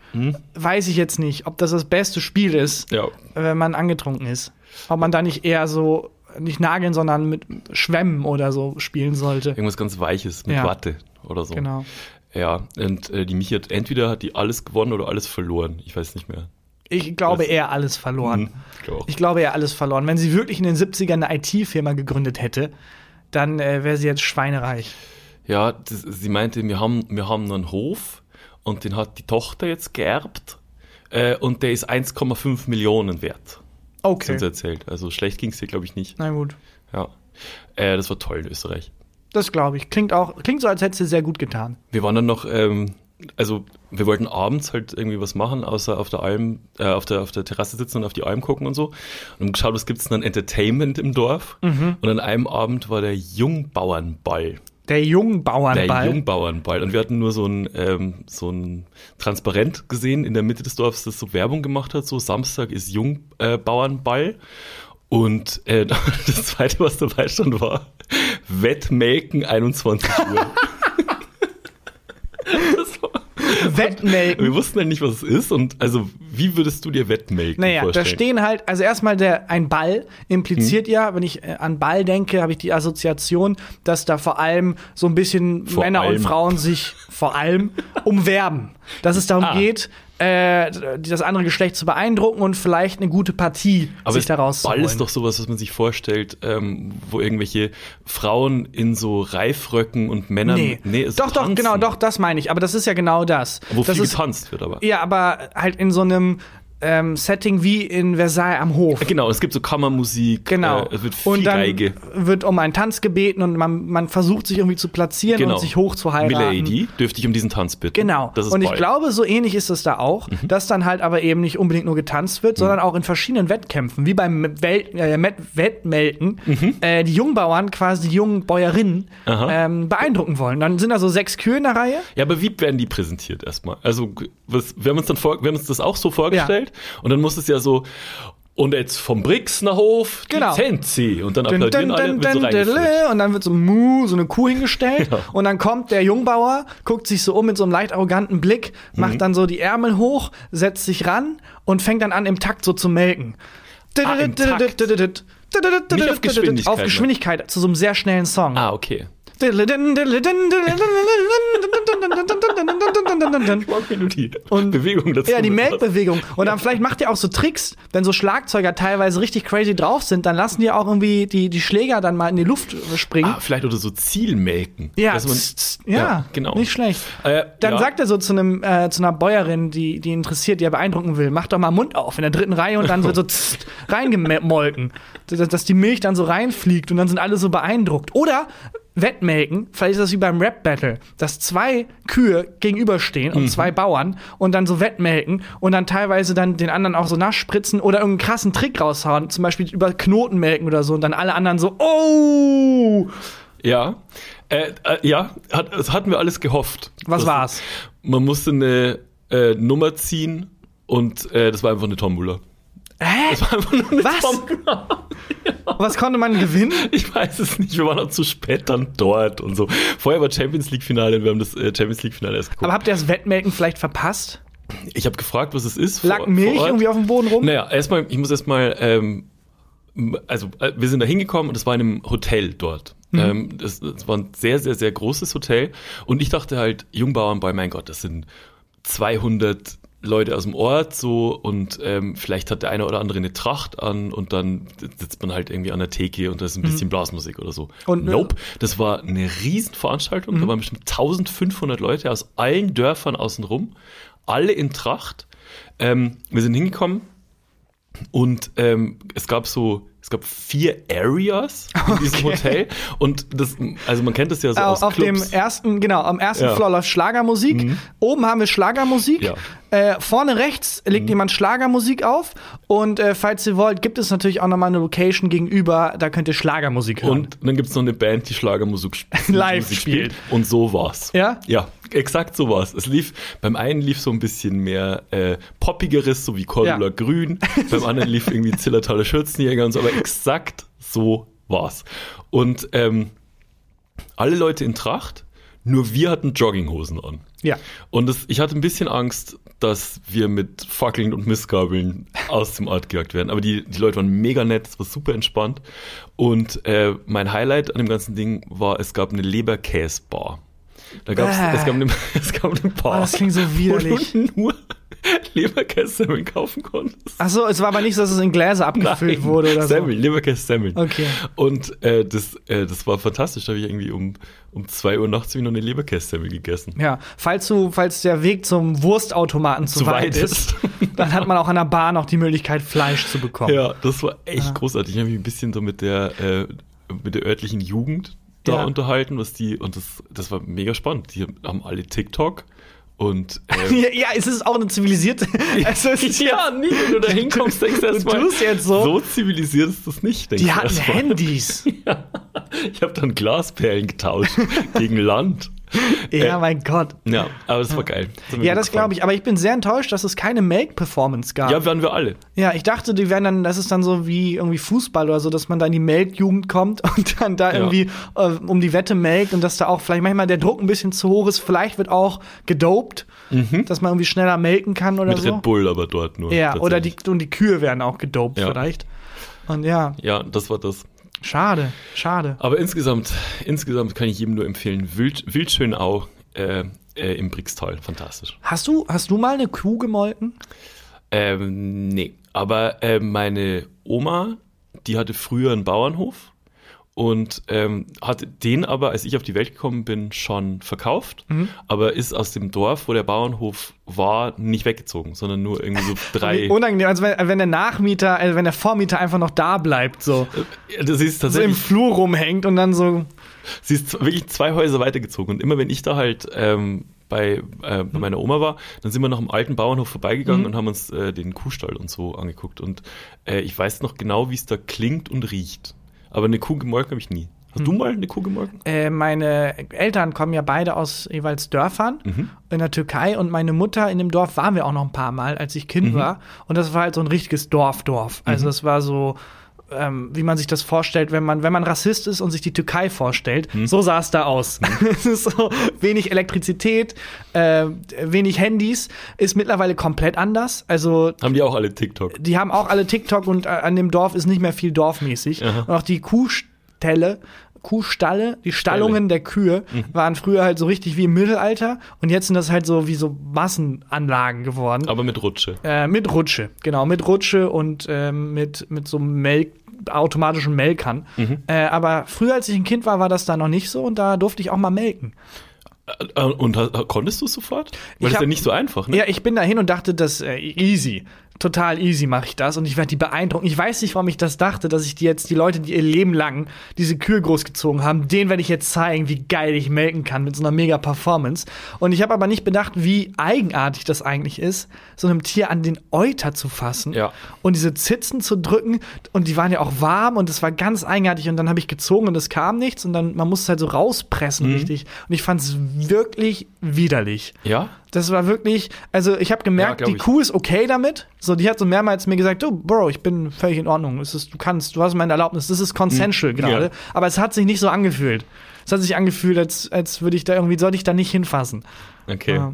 Speaker 2: weiß ich jetzt nicht, ob das das beste Spiel ist,
Speaker 3: Ja.
Speaker 2: wenn man angetrunken ist. Ob man da nicht eher so nicht nageln, sondern mit Schwämmen oder so spielen sollte.
Speaker 3: Irgendwas ganz Weiches mit
Speaker 2: Ja.
Speaker 3: Watte oder so.
Speaker 2: Genau.
Speaker 3: Ja, und äh, die Michi hat entweder hat die alles gewonnen oder alles verloren. Ich weiß nicht mehr.
Speaker 2: Ich glaube
Speaker 3: Das-
Speaker 2: eher alles verloren.
Speaker 3: Hm, ich glaub auch.
Speaker 2: Ich glaube eher alles verloren. Wenn sie wirklich in den 70ern eine IT-Firma gegründet hätte, dann äh, wäre sie jetzt schweinereich.
Speaker 3: Ja, das, sie meinte, wir haben, wir haben einen Hof und den hat die Tochter jetzt geerbt äh, und der ist 1,5 Millionen wert.
Speaker 2: Okay.
Speaker 3: sie erzählt. Also schlecht ging es dir, glaube ich, nicht.
Speaker 2: Na gut.
Speaker 3: Ja. Äh, das war toll in Österreich.
Speaker 2: Das glaube ich. Klingt auch, klingt so, als hätte sie sehr gut getan.
Speaker 3: Wir waren dann noch, ähm, also wir wollten abends halt irgendwie was machen, außer auf der Alm, äh, auf der auf der Terrasse sitzen und auf die Alm gucken und so. Und haben geschaut, was gibt's denn an Entertainment im Dorf.
Speaker 2: Mhm.
Speaker 3: Und an einem Abend war der Jungbauernball.
Speaker 2: Der Jungbauernball.
Speaker 3: Der Jungbauernball. Und wir hatten nur so ein, ähm, so ein Transparent gesehen in der Mitte des Dorfs, das so Werbung gemacht hat, so Samstag ist Jungbauernball. Äh, und äh, das zweite, was dabei stand, war Wettmelken 21 Uhr.
Speaker 2: Wettmelken.
Speaker 3: wir wussten halt nicht, was es ist. Und also, wie würdest du dir Wettmelken
Speaker 2: Naja, da
Speaker 3: vorstellen?
Speaker 2: stehen halt, also erstmal der, ein Ball impliziert ja, wenn ich äh, an Ball denke, habe ich die Assoziation, dass da vor allem so ein bisschen
Speaker 3: Vor
Speaker 2: Männer
Speaker 3: allem.
Speaker 2: und Frauen sich vor allem umwerben. Dass es darum
Speaker 3: Ah.
Speaker 2: geht, äh, das andere Geschlecht zu beeindrucken und vielleicht eine gute Partie
Speaker 3: Aber
Speaker 2: sich daraus zu
Speaker 3: Ball
Speaker 2: holen.
Speaker 3: ist doch sowas, was man sich vorstellt, ähm, wo irgendwelche Frauen in so Reifröcken und Männer.
Speaker 2: Nee,
Speaker 3: es
Speaker 2: doch, doch,
Speaker 3: tanzen.
Speaker 2: genau, doch, das meine ich. Aber das ist ja genau das.
Speaker 3: Wo
Speaker 2: das
Speaker 3: viel
Speaker 2: ist,
Speaker 3: getanzt wird aber.
Speaker 2: Ja, aber halt in so einem ähm, Setting wie in Versailles am Hof.
Speaker 3: Genau, es gibt so Kammermusik,
Speaker 2: Genau.
Speaker 3: äh, es wird viel
Speaker 2: und dann
Speaker 3: Geige.
Speaker 2: wird um einen Tanz gebeten und man, man versucht sich irgendwie zu platzieren
Speaker 3: Genau.
Speaker 2: und sich hochzuheiraten.
Speaker 3: Milady, dürfte ich um diesen Tanz bitten.
Speaker 2: Genau.
Speaker 3: Das ist
Speaker 2: und ich.
Speaker 3: Mhm.
Speaker 2: glaube, so ähnlich ist es da auch, dass dann halt aber eben nicht unbedingt nur getanzt wird, sondern auch in verschiedenen Wettkämpfen, wie beim Welt, äh, Wettmelken, äh, die Jungbauern quasi die jungen Bäuerinnen
Speaker 3: Mhm.
Speaker 2: Ähm, beeindrucken wollen. Dann sind da so sechs Kühe in der Reihe.
Speaker 3: Ja, aber wie werden die präsentiert erstmal? Also, was, wir haben uns dann vor, wir haben uns das auch so vorgestellt und dann muss es ja so und jetzt vom Brixner Hof die
Speaker 2: Genau.
Speaker 3: Zenzi und dann applaudieren
Speaker 2: dun,
Speaker 3: alle
Speaker 2: dun,
Speaker 3: so
Speaker 2: dun,
Speaker 3: reingeführt.
Speaker 2: dun, und dann wird so Mu, so eine Kuh hingestellt
Speaker 3: Ja.
Speaker 2: und dann kommt der Jungbauer, guckt sich so um mit so einem leicht arroganten Blick,
Speaker 3: Mhm.
Speaker 2: macht dann so die Ärmel hoch, setzt sich ran und fängt dann an im Takt so zu melken.
Speaker 3: Ah, im Takt. Nicht auf Geschwindigkeit,
Speaker 2: Auf Geschwindigkeit zu so einem sehr schnellen Song.
Speaker 3: Ah, okay.
Speaker 2: Und
Speaker 3: Bewegung dazu.
Speaker 2: Ja, die Melkbewegung. Und dann vielleicht macht ihr auch so Tricks, wenn so Schlagzeuger teilweise richtig crazy drauf sind, dann lassen die auch irgendwie die, die Schläger dann mal in die Luft springen.
Speaker 3: Ah, vielleicht oder so Zielmelken.
Speaker 2: Ja,
Speaker 3: man-
Speaker 2: tss, tss, ja,
Speaker 3: genau.
Speaker 2: nicht schlecht.
Speaker 3: Äh,
Speaker 2: Dann
Speaker 3: ja.
Speaker 2: sagt er so zu, einem, äh, zu einer Bäuerin, die, die interessiert, die er beeindrucken will, mach doch mal Mund auf in der dritten Reihe und dann wird so tss, reingemolken, dass, dass die Milch dann so reinfliegt und dann sind alle so beeindruckt. Oder Wettmelken, vielleicht ist das wie beim Rap-Battle, dass zwei Kühe gegenüberstehen
Speaker 3: Mhm.
Speaker 2: und zwei Bauern und dann so Wettmelken und dann teilweise dann den anderen auch so nachspritzen oder irgendeinen krassen Trick raushauen, zum Beispiel über Knoten melken oder so und dann alle anderen so, oh!
Speaker 3: Ja. Äh, äh, ja, hat, das hatten wir alles gehofft.
Speaker 2: Was
Speaker 3: Das-
Speaker 2: war's?
Speaker 3: Man musste eine äh, Nummer ziehen und äh, das war einfach eine Tombola.
Speaker 2: Hä?
Speaker 3: Das war einfach nur eine
Speaker 2: Was?
Speaker 3: Tombola.
Speaker 2: Was konnte man gewinnen?
Speaker 3: Ich weiß es nicht, wir waren auch zu spät dann dort und so. Vorher war Champions League Finale und wir haben das äh, Champions League Finale erst geguckt.
Speaker 2: Aber habt ihr das Wettmelken vielleicht verpasst?
Speaker 3: ich habe gefragt, was es ist.
Speaker 2: Lag
Speaker 3: vor-
Speaker 2: Milch
Speaker 3: vor
Speaker 2: irgendwie auf dem Boden rum?
Speaker 3: Naja, erstmal, ich muss erstmal, ähm, also äh, wir sind da hingekommen und es war in einem Hotel dort.
Speaker 2: Mhm.
Speaker 3: Ähm, das, das war ein sehr, sehr, sehr großes Hotel und ich dachte halt, Jungbauernboy, mein Gott, das sind 200 Leute aus dem Ort so und ähm, vielleicht hat der eine oder andere eine Tracht an und dann sitzt man halt irgendwie an der Theke und da ist ein bisschen Blasmusik oder so.
Speaker 2: Mhm. Und, äh,
Speaker 3: nope, das war eine Riesenveranstaltung,
Speaker 2: Mhm.
Speaker 3: da waren bestimmt 1500 Leute aus allen Dörfern außenrum, alle in Tracht. Ähm, wir sind hingekommen und ähm, es gab so, es gab vier Areas in diesem Hotel und das, also man kennt das ja so
Speaker 2: Au-
Speaker 3: aus
Speaker 2: auf dem
Speaker 3: Clubs.
Speaker 2: ersten, genau, am ersten
Speaker 3: Ja. Mhm.
Speaker 2: Floor läuft Schlagermusik. Oben haben wir Schlagermusik.
Speaker 3: Ja.
Speaker 2: Äh, vorne rechts legt
Speaker 3: Mhm.
Speaker 2: jemand Schlagermusik auf. Und äh, falls ihr wollt, gibt es natürlich auch nochmal eine Location gegenüber, da könnt ihr Schlagermusik hören.
Speaker 3: Und dann gibt's noch eine Band, die Schlagermusik sp-
Speaker 2: Live spielt.
Speaker 3: Und so war's.
Speaker 2: Ja?
Speaker 3: Ja, exakt so war's. Es lief, beim einen lief so ein bisschen mehr äh, poppigeres, so wie Cordula
Speaker 2: Ja.
Speaker 3: Grün. beim anderen lief irgendwie Zillertaler Schürzenjäger und so, aber exakt so war's. Und ähm, alle Leute in Tracht, nur wir hatten Jogginghosen an.
Speaker 2: ja.
Speaker 3: Und das, ich hatte ein bisschen Angst, dass wir mit Fackeln und Mistgabeln aus dem Ort gejagt werden. Aber die, die Leute waren mega nett, es war super entspannt. Und äh, mein Highlight an dem ganzen Ding war, es gab eine Leberkäsbar. Da gab's, es, gab eine, es gab eine Bar.
Speaker 2: Oh, das klingt so widerlich.
Speaker 3: Wo du nur Leberkässemmeln kaufen konntest.
Speaker 2: Achso, es war aber nicht so, dass es in Gläser abgefüllt wurde oder
Speaker 3: Semmeln, Leberkässemmeln.
Speaker 2: Okay.
Speaker 3: Und äh, das, äh, das war fantastisch. Da habe ich irgendwie um, um 2 Uhr nachts noch eine Leberkässemmel gegessen.
Speaker 2: so. Ja, falls du, falls der Weg zum Wurstautomaten zu,
Speaker 3: Zu
Speaker 2: weit
Speaker 3: weit
Speaker 2: ist, dann hat man auch an der Bar noch die Möglichkeit, Fleisch zu bekommen.
Speaker 3: Ja, das war echt großartig. Ich habe mich ein bisschen so mit der, äh, mit der örtlichen Jugend da
Speaker 2: Ja.
Speaker 3: unterhalten, was die, und das, das war mega spannend. Die haben alle TikTok und äh,
Speaker 2: Ja, ja, es ist auch eine zivilisierte. Also es ist
Speaker 3: ja, nie, wenn du da hinkommst, denkst du
Speaker 2: Du
Speaker 3: erstmal,
Speaker 2: tust jetzt so.
Speaker 3: so zivilisiert ist das nicht, denkst
Speaker 2: Die
Speaker 3: du
Speaker 2: hatten. Handys.
Speaker 3: Ich habe dann Glasperlen getauscht gegen Land.
Speaker 2: Ja,
Speaker 3: Äh,
Speaker 2: mein Gott.
Speaker 3: Ja, aber das war geil. mir
Speaker 2: Ja, das glaube ich. Aber ich bin sehr enttäuscht, dass es keine Make-Performance gab.
Speaker 3: Ja, waren wir alle.
Speaker 2: Ja, ich dachte, die wären dann, das ist dann so wie irgendwie Fußball oder so, dass man da in die Melkjugend kommt und dann da
Speaker 3: Ja.
Speaker 2: irgendwie äh, um die Wette melkt und dass da auch vielleicht manchmal der Druck ein bisschen zu hoch ist. Vielleicht wird auch gedopt, dass man irgendwie schneller melken kann oder
Speaker 3: Mhm. Mit
Speaker 2: so.
Speaker 3: Red Bull aber dort nur.
Speaker 2: Ja, oder die, und die Kühe werden auch gedopt
Speaker 3: Ja.
Speaker 2: vielleicht. Und ja,
Speaker 3: Ja, das war das.
Speaker 2: Schade, schade.
Speaker 3: Aber insgesamt, insgesamt kann ich jedem nur empfehlen, Wild, Wildschönau äh, äh, im Brixtal. Fantastisch.
Speaker 2: Hast du, hast du mal eine Kuh gemolken?
Speaker 3: Ähm, nee, aber äh, meine Oma, die hatte früher einen Bauernhof und ähm, hat den aber, als ich auf die Welt gekommen bin, schon verkauft,
Speaker 2: Mhm.
Speaker 3: aber ist aus dem Dorf, wo der Bauernhof war, nicht weggezogen, sondern nur irgendwie so drei.
Speaker 2: Unangenehm, also wenn, wenn der Nachmieter, also wenn der Vormieter einfach noch da bleibt, so,
Speaker 3: Ja, das ist
Speaker 2: so im
Speaker 3: tatsächlich,
Speaker 2: Flur rumhängt und dann so,
Speaker 3: sie ist wirklich zwei Häuser weitergezogen und immer wenn ich da halt ähm, bei, äh,
Speaker 2: Mhm.
Speaker 3: bei meiner Oma war, dann sind wir noch am alten Bauernhof vorbeigegangen und haben uns äh, den Kuhstall und so angeguckt und äh, ich weiß noch genau, wie es da klingt und riecht. Aber eine Kuh gemolken habe ich nie. Hast
Speaker 2: Mhm.
Speaker 3: du mal eine Kuh gemolken?
Speaker 2: Äh, meine Eltern kommen ja beide aus jeweils Dörfern
Speaker 3: Mhm.
Speaker 2: in der Türkei und meine Mutter in dem Dorf waren wir auch noch ein paar Mal, als ich
Speaker 3: Mhm.
Speaker 2: Kind war. Und das war halt so ein richtiges Dorf-Dorf. Also das war so, ähm, wie man sich das vorstellt, wenn man, wenn man Rassist ist und sich die Türkei vorstellt.
Speaker 3: Mhm.
Speaker 2: So sah es da aus. es ist so wenig Elektrizität, äh, wenig Handys, ist mittlerweile komplett anders. Also
Speaker 3: Haben die auch alle TikTok?
Speaker 2: die haben auch alle TikTok und äh, an dem Dorf ist nicht mehr viel dorfmäßig.
Speaker 3: Aha.
Speaker 2: Und auch die Kuhställe, Kuhstalle. Die Stallungen der Kühe waren früher halt so richtig wie im Mittelalter und jetzt sind das halt so wie so Massenanlagen geworden.
Speaker 3: Aber mit Rutsche.
Speaker 2: Äh, mit Rutsche, genau, mit Rutsche und ähm, mit, mit so Melk, automatischen Melkern. Äh, aber früher, als ich ein Kind war, war das da noch nicht so und da durfte ich auch mal melken.
Speaker 3: Äh, Und ha- konntest du es sofort? Weil
Speaker 2: Ich
Speaker 3: das ist ja
Speaker 2: hab-
Speaker 3: nicht so einfach, ne?
Speaker 2: Ja, ich bin da hin und dachte, das äh, easy. Total easy mache ich das und ich werde die beeindrucken. Ich weiß nicht, warum ich das dachte, dass ich die jetzt, die Leute, die ihr Leben lang diese Kühe großgezogen haben, denen werde ich jetzt zeigen, wie geil ich melken kann mit so einer mega Performance. Und ich habe aber nicht bedacht, wie eigenartig das eigentlich ist, so einem Tier an den Euter zu fassen
Speaker 3: Ja.
Speaker 2: und diese Zitzen zu drücken. Und die waren ja auch warm und es war ganz eigenartig. Und dann habe ich gezogen und es kam nichts und dann, man muss es halt so rauspressen, richtig. Und ich fand es wirklich widerlich.
Speaker 3: Ja?
Speaker 2: Das war wirklich, also ich habe
Speaker 3: Ja,
Speaker 2: gemerkt,
Speaker 3: glaub
Speaker 2: die
Speaker 3: ich.
Speaker 2: Kuh ist okay damit. So, die hat so mehrmals mir gesagt, du, Bro, ich bin völlig in Ordnung. Es ist, du kannst, du hast meine Erlaubnis. Das ist consensual gerade.
Speaker 3: Hm. ja.
Speaker 2: Aber es hat sich nicht so angefühlt. Es hat sich angefühlt, als, als würde ich da irgendwie, sollte ich da nicht hinfassen.
Speaker 3: Okay.
Speaker 2: Ja.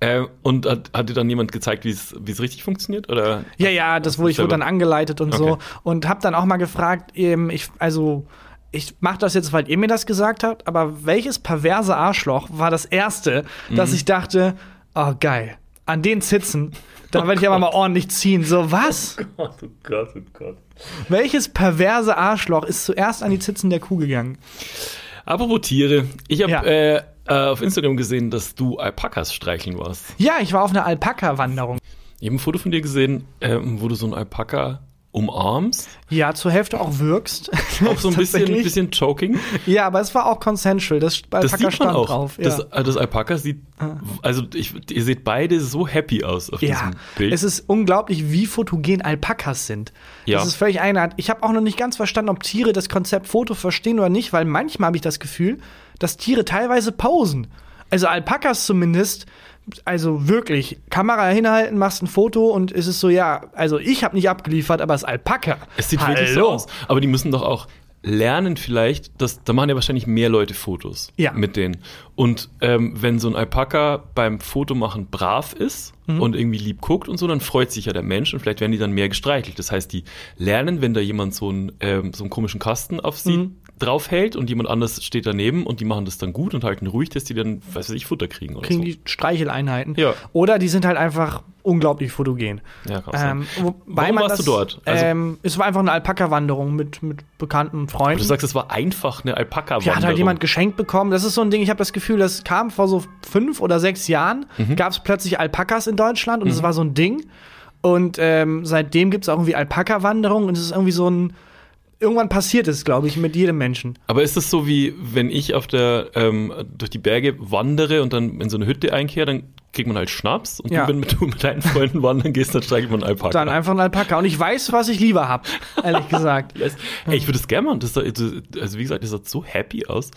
Speaker 3: Äh, und hat, hat dir dann jemand gezeigt, wie es richtig funktioniert? Oder?
Speaker 2: Ja, ja, das wurde ich wurde dann angeleitet und so
Speaker 3: Okay.
Speaker 2: und habe dann auch mal gefragt, eben ich also ich mache das jetzt, weil ihr mir das gesagt habt, aber welches perverse Arschloch war das erste, dass
Speaker 3: Mhm.
Speaker 2: ich dachte, oh geil, an den Zitzen, da werde ich aber mal ordentlich ziehen. So was?
Speaker 3: Oh Gott, oh Gott.
Speaker 2: Welches perverse Arschloch ist zuerst an die Zitzen der Kuh gegangen?
Speaker 3: Apropos Tiere, ich habe
Speaker 2: Ja.
Speaker 3: äh, äh, auf Instagram gesehen, dass du Alpakas streicheln warst.
Speaker 2: Ja, ich war auf einer Alpaka-Wanderung.
Speaker 3: Ich habe ein Foto von dir gesehen, ähm, wo du so einen Alpaka umarmst.
Speaker 2: Ja, zur Hälfte auch wirkst.
Speaker 3: Auch so ein bisschen, bisschen choking.
Speaker 2: Ja, aber es war auch consensual. Das
Speaker 3: Das
Speaker 2: Alpaka
Speaker 3: sieht man
Speaker 2: stand
Speaker 3: auch.
Speaker 2: drauf. Ja.
Speaker 3: Das, äh, das Alpaka sieht, also ich, ihr seht beide so happy aus auf
Speaker 2: Ja,
Speaker 3: diesem Bild.
Speaker 2: es ist unglaublich, wie fotogen Alpakas sind.
Speaker 3: Ja.
Speaker 2: Das ist völlig eigenartig. Ich habe auch noch nicht ganz verstanden, ob Tiere das Konzept Foto verstehen oder nicht, weil manchmal habe ich das Gefühl, dass Tiere teilweise posen. Also Alpakas zumindest, also wirklich, Kamera hinhalten, machst ein Foto und es ist so, ja, also ich habe nicht abgeliefert, aber es ist Alpaka.
Speaker 3: Es sieht wirklich so
Speaker 2: Hallo.
Speaker 3: aus. Aber die müssen doch auch lernen vielleicht, dass, da machen ja wahrscheinlich mehr Leute Fotos
Speaker 2: Ja.
Speaker 3: mit denen. Und ähm, wenn so ein Alpaka beim Fotomachen brav ist
Speaker 2: Mhm.
Speaker 3: und irgendwie lieb guckt und so, dann freut sich ja der Mensch und vielleicht werden die dann mehr gestreichelt. Das heißt, die lernen, wenn da jemand so, einen, ähm, so einen komischen Kasten auf sie
Speaker 2: Mhm.
Speaker 3: Draufhält und jemand anders steht daneben und die machen das dann gut und halten ruhig, dass die dann, weiß ich, Futter kriegen oder
Speaker 2: Kriegen
Speaker 3: so.
Speaker 2: die Streicheleinheiten.
Speaker 3: Ja.
Speaker 2: Oder die sind halt einfach unglaublich fotogen.
Speaker 3: Ja.
Speaker 2: Ähm, wobei
Speaker 3: Warum warst
Speaker 2: das,
Speaker 3: du dort? Also-
Speaker 2: ähm, es war einfach eine Alpaka-Wanderung mit, mit bekannten Freunden.
Speaker 3: Du sagst, es war einfach eine alpaka
Speaker 2: Ja, hat halt jemand geschenkt bekommen. Das ist so ein Ding, ich habe das Gefühl, das kam vor so fünf oder sechs Jahren,
Speaker 3: Mhm.
Speaker 2: gab es plötzlich Alpakas in Deutschland und es war so ein Ding. Und ähm, seitdem gibt es auch irgendwie Alpaka-Wanderungen und es ist irgendwie so ein. Irgendwann passiert es, glaube ich, mit jedem Menschen.
Speaker 3: Aber ist es so wie, wenn ich auf der, ähm, durch die Berge wandere und dann in so eine Hütte einkehre, dann kriegt man halt Schnaps und
Speaker 2: Ja.
Speaker 3: du, wenn du mit deinen Freunden wandern gehst, dann steigt man einen Alpaka.
Speaker 2: Dann einfach ein Alpaka. Und ich weiß, was ich lieber hab, ehrlich gesagt.
Speaker 3: Yes. Ey, ich würde es gerne machen. Das, sah- also wie gesagt, das sah so happy aus.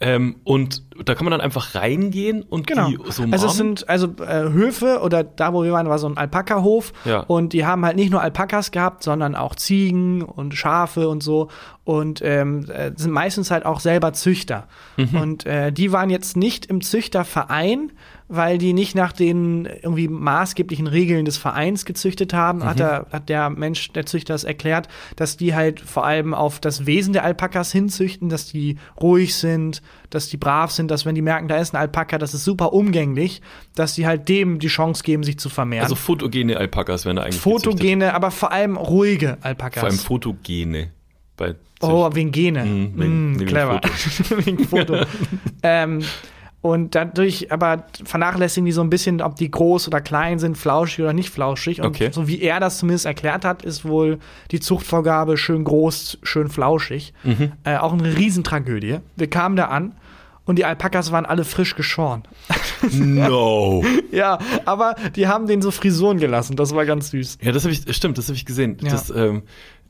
Speaker 3: Ähm, und da kann man dann einfach reingehen und
Speaker 2: Genau.
Speaker 3: die so umarmen.
Speaker 2: also es sind also äh, Höfe oder da, wo wir waren, war so ein Alpaka-Hof.
Speaker 3: Ja.
Speaker 2: Und die haben halt nicht nur Alpakas gehabt, sondern auch Ziegen und Schafe und so. Und ähm, äh, sind meistens halt auch selber Züchter.
Speaker 3: Mhm.
Speaker 2: Und äh, die waren jetzt nicht im Züchterverein, weil die nicht nach den irgendwie maßgeblichen Regeln des Vereins gezüchtet haben,
Speaker 3: Mhm.
Speaker 2: hat, der, hat der Mensch, der Züchter es erklärt, dass die halt vor allem auf das Wesen der Alpakas hinzüchten, dass die ruhig sind, dass die brav sind, dass wenn die merken, da ist ein Alpaka, das ist super umgänglich, dass die halt dem die Chance geben, sich zu vermehren.
Speaker 3: also fotogene Alpakas werden eigentlich gezüchtet.
Speaker 2: Fotogene, aber vor allem ruhige Alpakas.
Speaker 3: Vor allem fotogene. Bei
Speaker 2: Oh, wegen Gene.
Speaker 3: Mhm, wegen-
Speaker 2: Mm,
Speaker 3: wegen
Speaker 2: clever. wegen Foto. ähm, und dadurch aber vernachlässigen die so ein bisschen, ob die groß oder klein sind, flauschig oder nicht flauschig. Und
Speaker 3: Okay.
Speaker 2: so wie er das zumindest erklärt hat, ist wohl die Zuchtvorgabe schön groß, schön flauschig.
Speaker 3: Mhm.
Speaker 2: Äh, auch eine Riesentragödie. Wir kamen da an und die Alpakas waren alle frisch geschoren.
Speaker 3: No.
Speaker 2: ja, aber die haben den so Frisuren gelassen. Das war ganz süß.
Speaker 3: Ja, das habe ich, stimmt, das habe ich gesehen.
Speaker 2: Ja.
Speaker 3: Das, ähm,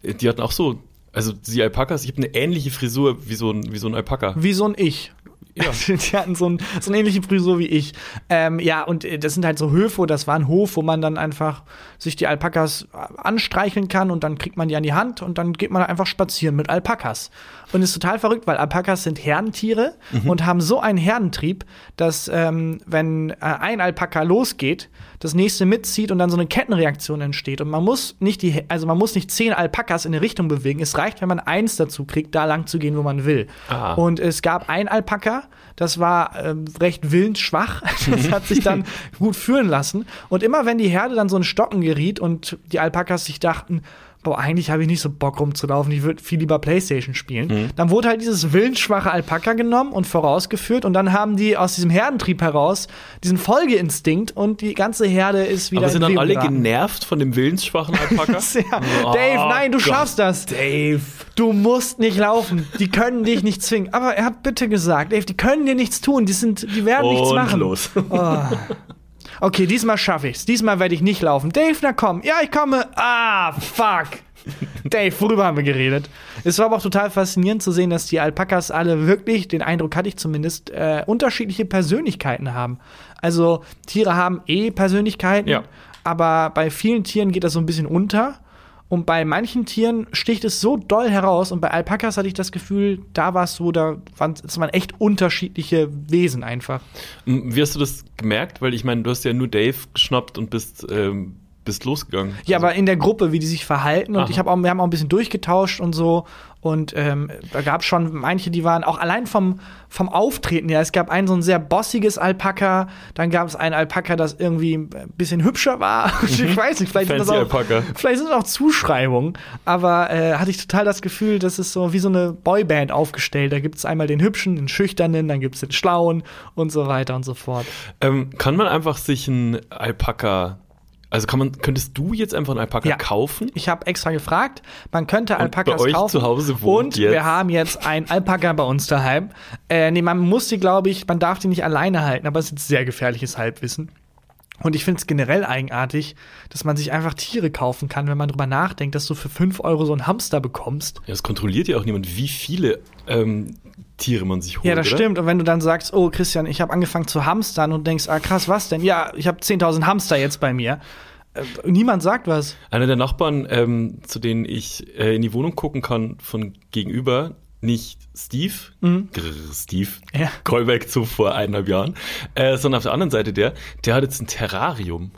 Speaker 3: die hatten auch so, also die Alpakas, ich habe eine ähnliche Frisur wie so ein, wie so ein Alpaka.
Speaker 2: Wie so ein Ich.
Speaker 3: Ja.
Speaker 2: Die hatten so, ein, so eine ähnliche Frisur wie ich. Ähm, ja, und äh, das sind halt so Höfe, das war ein Hof, wo man dann einfach sich die Alpakas anstreicheln kann und dann kriegt man die an die Hand und dann geht man einfach spazieren mit Alpakas. Und ist total verrückt, weil Alpakas sind Herdentiere und haben so einen Herdentrieb, dass ähm, wenn äh, ein Alpaka losgeht, das nächste mitzieht und dann so eine Kettenreaktion entsteht. Und man muss nicht die, also man muss nicht zehn Alpakas in eine Richtung bewegen. Es reicht, wenn man eins dazu kriegt, da lang zu gehen, wo man will.
Speaker 3: Ah.
Speaker 2: Und es gab ein Alpaka, das war ähm, recht willensschwach. Das hat sich dann gut führen lassen. Und immer wenn die Herde dann so in Stocken geriet und die Alpakas sich dachten, boah, eigentlich habe ich nicht so Bock rumzulaufen, ich würde viel lieber Playstation spielen. Dann wurde halt dieses willensschwache Alpaka genommen und vorausgeführt und dann haben die aus diesem Herdentrieb heraus diesen Folgeinstinkt und die ganze Herde ist wieder
Speaker 3: Aber sind
Speaker 2: in
Speaker 3: dann alle
Speaker 2: geraten.
Speaker 3: genervt von dem willensschwachen Alpaka?
Speaker 2: Sehr.
Speaker 3: Oh
Speaker 2: Dave, nein, du
Speaker 3: Gott.
Speaker 2: schaffst das.
Speaker 3: Dave.
Speaker 2: Du musst nicht laufen. Die können dich nicht zwingen. Aber er hat bitte gesagt, Dave, die können dir nichts tun. Die sind, die werden nichts
Speaker 3: Und
Speaker 2: machen.
Speaker 3: los.
Speaker 2: Okay, diesmal schaffe ich's. Diesmal werde ich nicht laufen. Dave, na komm. Ja, ich komme. Ah, fuck. Dave, worüber haben wir geredet? Es war aber auch total faszinierend zu sehen, dass die Alpakas alle wirklich, den Eindruck hatte ich zumindest, äh, unterschiedliche Persönlichkeiten haben. Also Tiere haben eh Persönlichkeiten,
Speaker 3: Ja.
Speaker 2: aber bei vielen Tieren geht das so ein bisschen unter. Und bei manchen Tieren sticht es so doll heraus. Und bei Alpakas hatte ich das Gefühl, da war es so, da waren, es echt unterschiedliche Wesen einfach.
Speaker 3: Wie hast du das gemerkt? Weil ich meine, du hast ja nur Dave geschnappt und bist, ähm, bist losgegangen.
Speaker 2: Ja, aber in der Gruppe, wie die sich verhalten. Und
Speaker 3: Aha.
Speaker 2: ich habe auch, wir haben auch ein bisschen durchgetauscht und so. Und ähm, da gab es schon manche, die waren auch allein vom, vom Auftreten her. Es gab ein so ein sehr bossiges Alpaka, dann gab es ein Alpaka, das irgendwie ein bisschen hübscher war. ich weiß nicht, vielleicht, sind das auch,
Speaker 3: Alpaka.
Speaker 2: vielleicht sind das auch Zuschreibungen. Aber äh, hatte ich total das Gefühl, das ist so wie so eine Boyband aufgestellt. Da gibt es einmal den hübschen, den schüchternen, dann gibt es den schlauen und so weiter und so fort.
Speaker 3: Ähm, kann man einfach sich einen Alpaka, also kann man, könntest du jetzt einfach einen Alpaka
Speaker 2: Ja.
Speaker 3: kaufen?
Speaker 2: Ich habe extra gefragt, man könnte Alpakas
Speaker 3: bei euch
Speaker 2: kaufen.
Speaker 3: zu Hause wohnt
Speaker 2: und
Speaker 3: jetzt-
Speaker 2: wir haben jetzt einen Alpaka bei uns daheim. Äh, nee, man muss die, glaube ich, man darf die nicht alleine halten, aber es ist jetzt sehr gefährliches Halbwissen. Und ich finde es generell eigenartig, dass man sich einfach Tiere kaufen kann, wenn man drüber nachdenkt, dass du für 5 Euro so einen Hamster bekommst.
Speaker 3: Ja, es kontrolliert ja auch niemand, wie viele ähm, Tiere man sich holt.
Speaker 2: Ja, das
Speaker 3: oder?
Speaker 2: stimmt. Und wenn du dann sagst, oh Christian, ich habe angefangen zu hamstern und denkst, ah krass, was denn? Ja, ich habe 10.000 Hamster jetzt bei mir. Äh, niemand sagt was.
Speaker 3: Einer der Nachbarn, ähm, zu denen ich äh, in die Wohnung gucken kann, von gegenüber, nicht Steve, Grrr, Steve,
Speaker 2: Mhm. Ja.
Speaker 3: Callback zu vor eineinhalb Jahren, äh, sondern auf der anderen Seite der, der hat jetzt ein Terrarium.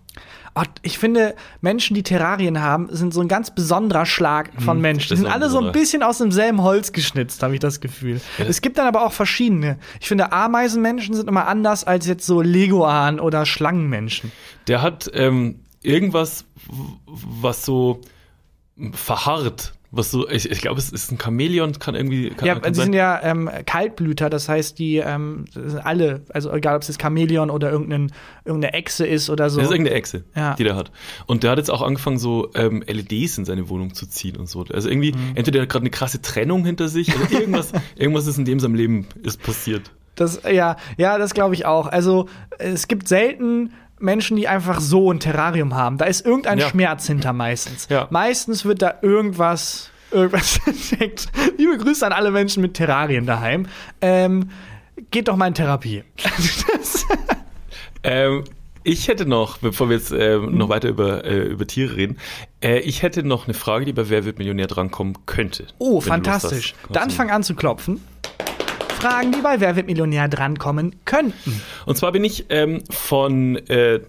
Speaker 2: Oh, ich finde, Menschen, die Terrarien haben, sind so ein ganz besonderer Schlag von Menschen. Die sind alle so ein bisschen aus demselben Holz geschnitzt, habe ich das Gefühl. Es gibt dann aber auch verschiedene. Ich finde, Ameisenmenschen sind immer anders als jetzt so Leguan oder Schlangenmenschen.
Speaker 3: Der hat ähm, irgendwas, was so verharrt, was so, ich, ich glaube, es ist ein Chamäleon, kann irgendwie, kann,
Speaker 2: Ja,
Speaker 3: kann
Speaker 2: die sind ja ähm, Kaltblüter, das heißt, die ähm, sind alle, also egal ob es jetzt Chamäleon oder irgendein, irgendeine Echse ist oder so.
Speaker 3: Das ist irgendeine Echse,
Speaker 2: Ja.
Speaker 3: die der hat. Und der hat jetzt auch angefangen, so ähm, LEDs in seine Wohnung zu ziehen und so. Also irgendwie,
Speaker 2: Mhm.
Speaker 3: entweder er hat gerade eine krasse Trennung hinter sich oder irgendwas, irgendwas ist in dem seinem Leben ist passiert.
Speaker 2: Das, ja, ja, das glaube ich auch. Also es gibt selten Menschen, die einfach so ein Terrarium haben. Da ist irgendein
Speaker 3: Ja.
Speaker 2: Schmerz hinter meistens.
Speaker 3: Ja.
Speaker 2: Meistens wird da irgendwas, irgendwas entdeckt. Liebe Grüße an alle Menschen mit Terrarien daheim. Ähm, geht doch mal in Therapie.
Speaker 3: Ähm, ich hätte noch, bevor wir jetzt äh, noch weiter über, äh, über Tiere reden, äh, ich hätte noch eine Frage, die bei Wer wird Millionär drankommen könnte.
Speaker 2: oh, fantastisch. Dann fang an zu klopfen. Fragen, die bei Wer wird Millionär drankommen könnten.
Speaker 3: Und zwar bin ich ähm, von äh,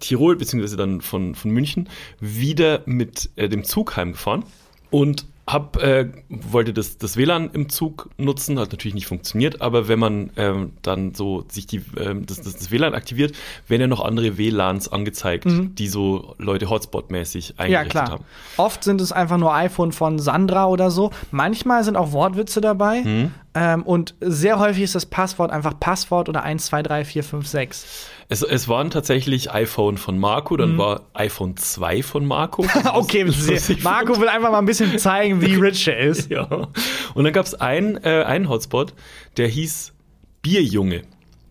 Speaker 3: Tirol, beziehungsweise dann von, von München, wieder mit äh, dem Zug heimgefahren und hab, äh, wollte das, das WLAN im Zug nutzen, hat natürlich nicht funktioniert, aber wenn man ähm, dann so sich die, ähm, das, das, das WLAN aktiviert, werden ja noch andere WLANs angezeigt, die so Leute Hotspot-mäßig
Speaker 2: Mhm. Ja,
Speaker 3: eingerichtet
Speaker 2: klar.
Speaker 3: haben.
Speaker 2: Oft sind es einfach nur iPhone von Sandra oder so. Manchmal sind auch Wortwitze dabei.
Speaker 3: Mhm.
Speaker 2: Ähm, und sehr häufig ist das Passwort einfach Passwort oder 1, 2, 3, 4, 5, 6.
Speaker 3: Es, es waren tatsächlich iPhone von Marco, dann war iPhone 2 von Marco.
Speaker 2: Mhm. Okay, Marco will einfach mal ein bisschen zeigen, wie rich er ist.
Speaker 3: Ja. Und dann gab es einen, äh, einen Hotspot, der hieß Bierjunge.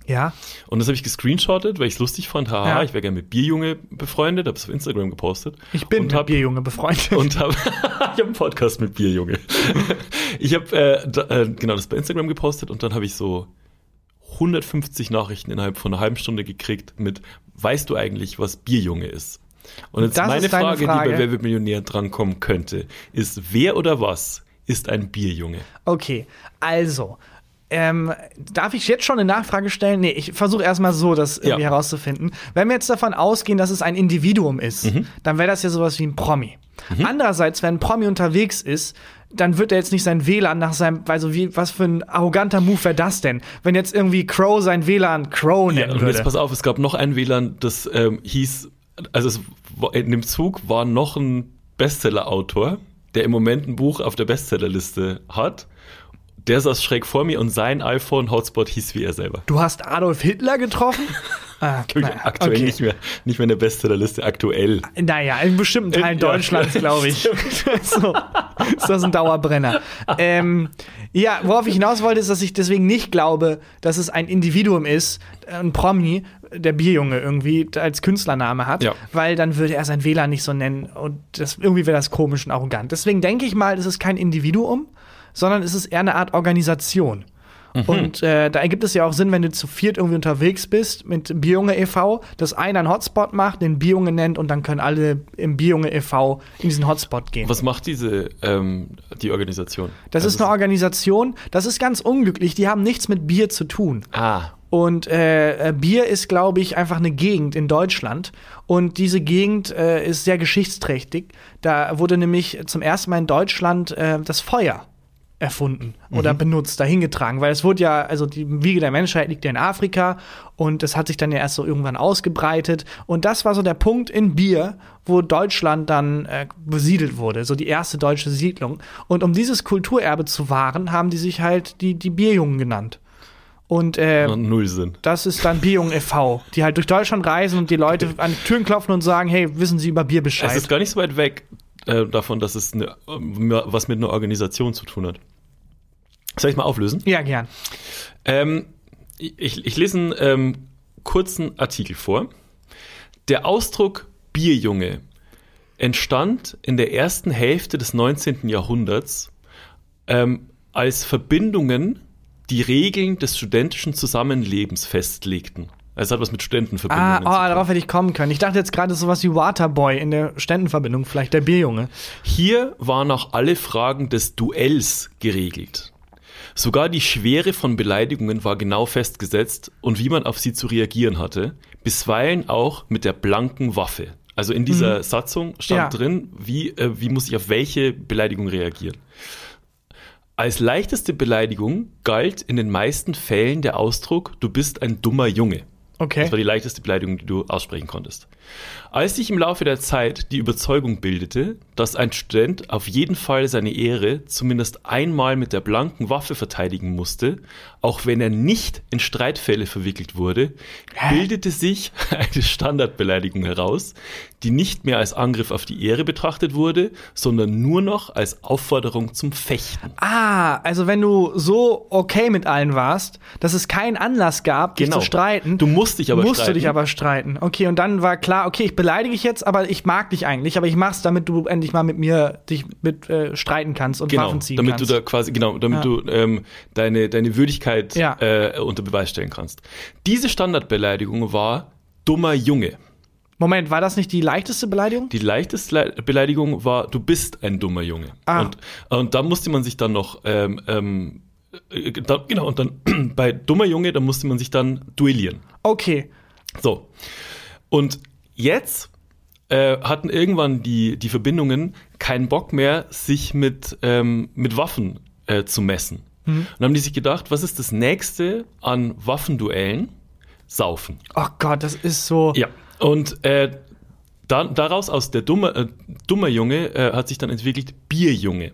Speaker 2: Ja.
Speaker 3: Und das habe ich gescreenshottet, weil ich es lustig fand. Haha,
Speaker 2: Ja.
Speaker 3: ich wäre gerne mit Bierjunge befreundet, habe es auf Instagram gepostet.
Speaker 2: Ich bin
Speaker 3: und
Speaker 2: mit
Speaker 3: hab,
Speaker 2: Bierjunge befreundet.
Speaker 3: und habe ich habe einen Podcast mit Bierjunge. ich habe äh, da, äh, genau das bei Instagram gepostet und dann habe ich so 150 Nachrichten innerhalb von einer halben Stunde gekriegt mit, weißt du eigentlich, was Bierjunge ist? Und jetzt
Speaker 2: Das
Speaker 3: meine Frage,
Speaker 2: Frage.
Speaker 3: die bei Wer wird Millionär drankommen könnte, ist, wer oder was ist ein Bierjunge?
Speaker 2: Okay, also. Ähm, darf ich jetzt schon eine Nachfrage stellen? Nee, ich versuche erstmal so, das irgendwie
Speaker 3: Ja.
Speaker 2: herauszufinden. Wenn wir jetzt davon ausgehen, dass es ein Individuum ist,
Speaker 3: Mhm.
Speaker 2: dann wäre das ja sowas wie ein Promi. Andererseits, wenn ein Promi unterwegs ist, dann wird er jetzt nicht sein WLAN nach seinem, also wie, was für ein arroganter Move wäre das denn? Wenn jetzt irgendwie Crow sein WLAN Crow
Speaker 3: Ja,
Speaker 2: nennen
Speaker 3: und
Speaker 2: würde.
Speaker 3: jetzt pass auf, es gab noch ein WLAN, das ähm, hieß, also es, war- in dem Zug war noch ein Bestseller-Autor, der im Moment ein Buch auf der Bestsellerliste hat. Der saß schräg vor mir und sein iPhone-Hotspot hieß wie er selber.
Speaker 2: Du hast Adolf Hitler getroffen? ah, naja,
Speaker 3: aktuell
Speaker 2: okay.
Speaker 3: nicht mehr, nicht mehr in der Bestsellerliste, aktuell.
Speaker 2: Naja, in bestimmten Teilen
Speaker 3: Ja.
Speaker 2: Deutschlands, glaube ich. so, ist das ein Dauerbrenner. ähm, ja, worauf ich hinaus wollte, ist, dass ich deswegen nicht glaube, dass es ein Individuum ist, ein Promi, der Bierjunge irgendwie als Künstlername hat,
Speaker 3: Ja.
Speaker 2: weil dann würde er sein WLAN nicht so nennen und das, irgendwie wäre das komisch und arrogant. Deswegen denke ich mal, es ist kein Individuum, sondern es ist eher eine Art Organisation. Und äh, da ergibt es ja auch Sinn, wenn du zu viert irgendwie unterwegs bist mit Bierjunge e.V., dass einer einen Hotspot macht, den Bierjunge nennt und dann können alle im Bierjunge e.V. in diesen Hotspot gehen.
Speaker 3: Was macht diese, ähm, die Organisation?
Speaker 2: Das ist eine Organisation, das ist ganz unglücklich, die haben nichts mit Bier zu tun.
Speaker 3: Ah,
Speaker 2: Und äh, äh, Bier ist, glaube ich, einfach eine Gegend in Deutschland. Und diese Gegend äh, ist sehr geschichtsträchtig. Da wurde nämlich zum ersten Mal in Deutschland äh, das Feuer erfunden oder benutzt, dahingetragen, weil es wurde ja, also die Wiege der Menschheit liegt ja in Afrika und das hat sich dann ja erst so irgendwann ausgebreitet und das war so der Punkt in Bier, wo Deutschland dann äh, besiedelt wurde, so die erste deutsche Siedlung und um dieses Kulturerbe zu wahren, haben die sich halt die, die Bierjungen genannt. Und äh,
Speaker 3: null Sinn.
Speaker 2: das ist dann Bierjungen e.V., die halt durch Deutschland reisen und die Leute an die Türen klopfen und sagen, hey, wissen Sie über Bier
Speaker 3: Es
Speaker 2: Bescheid?
Speaker 3: ist gar nicht so weit weg äh, davon, dass es eine, ähm, was mit einer Organisation zu tun hat. Soll ich mal auflösen?
Speaker 2: ja, gern.
Speaker 3: Ähm, ich, ich lese einen ähm, kurzen Artikel vor. Der Ausdruck Bierjunge entstand in der ersten Hälfte des 19. Jahrhunderts ähm, als Verbindungen, die Regeln des studentischen Zusammenlebens festlegten. Also es hat was mit
Speaker 2: Ah,
Speaker 3: Studentenverbindungen
Speaker 2: oh,
Speaker 3: zu tun.
Speaker 2: darauf hätte ich kommen können. Ich dachte jetzt gerade sowas wie Waterboy in der Ständenverbindung, vielleicht der Bierjunge.
Speaker 3: Hier waren auch alle Fragen des Duells geregelt. Sogar die Schwere von Beleidigungen war genau festgesetzt und wie man auf sie zu reagieren hatte, bisweilen auch mit der blanken Waffe. Also in dieser Satzung stand
Speaker 2: Ja.
Speaker 3: drin, wie, äh, wie muss ich auf welche Beleidigung reagieren. Als leichteste Beleidigung galt in den meisten Fällen der Ausdruck, du bist ein dummer Junge.
Speaker 2: Okay.
Speaker 3: Das war die leichteste Beleidigung, die du aussprechen konntest. Als sich im Laufe der Zeit die Überzeugung bildete, dass ein Student auf jeden Fall seine Ehre zumindest einmal mit der blanken Waffe verteidigen musste, auch wenn er nicht in Streitfälle verwickelt wurde, bildete sich eine Standardbeleidigung heraus, die nicht mehr als Angriff auf die Ehre betrachtet wurde, sondern nur noch als Aufforderung zum Fechten.
Speaker 2: Ah, also wenn du so okay mit allen warst, dass es keinen Anlass gab, dich
Speaker 3: Genau.
Speaker 2: zu streiten,
Speaker 3: Du musst dich aber
Speaker 2: musst du
Speaker 3: streiten.
Speaker 2: dich aber streiten. Okay, und dann war klar, okay, ich beleidige dich jetzt, aber ich mag dich eigentlich, aber ich mach's, damit du endlich mal mit mir dich mit äh, streiten kannst und
Speaker 3: Genau,
Speaker 2: Waffen ziehen
Speaker 3: damit
Speaker 2: kannst.
Speaker 3: du da quasi, genau, damit
Speaker 2: Ja.
Speaker 3: du ähm, deine, deine Würdigkeit
Speaker 2: Ja.
Speaker 3: äh, unter Beweis stellen kannst. Diese Standardbeleidigung war dummer Junge.
Speaker 2: Moment, war das nicht die leichteste Beleidigung?
Speaker 3: Die leichteste Le Beleidigung war, du bist ein dummer Junge.
Speaker 2: Ah.
Speaker 3: Und, und da musste man sich dann noch, ähm, ähm, äh, da, genau, und dann bei dummer Junge, da musste man sich dann duellieren.
Speaker 2: Okay.
Speaker 3: So. Und jetzt äh, hatten irgendwann die, die Verbindungen keinen Bock mehr, sich mit, ähm, mit Waffen äh, zu messen. Und dann haben die sich gedacht, was ist das nächste an Waffenduellen? Saufen.
Speaker 2: Oh Gott, das ist so.
Speaker 3: Ja. Und äh, da, daraus aus der dumme, äh, dummer Junge äh, hat sich dann entwickelt Bierjunge.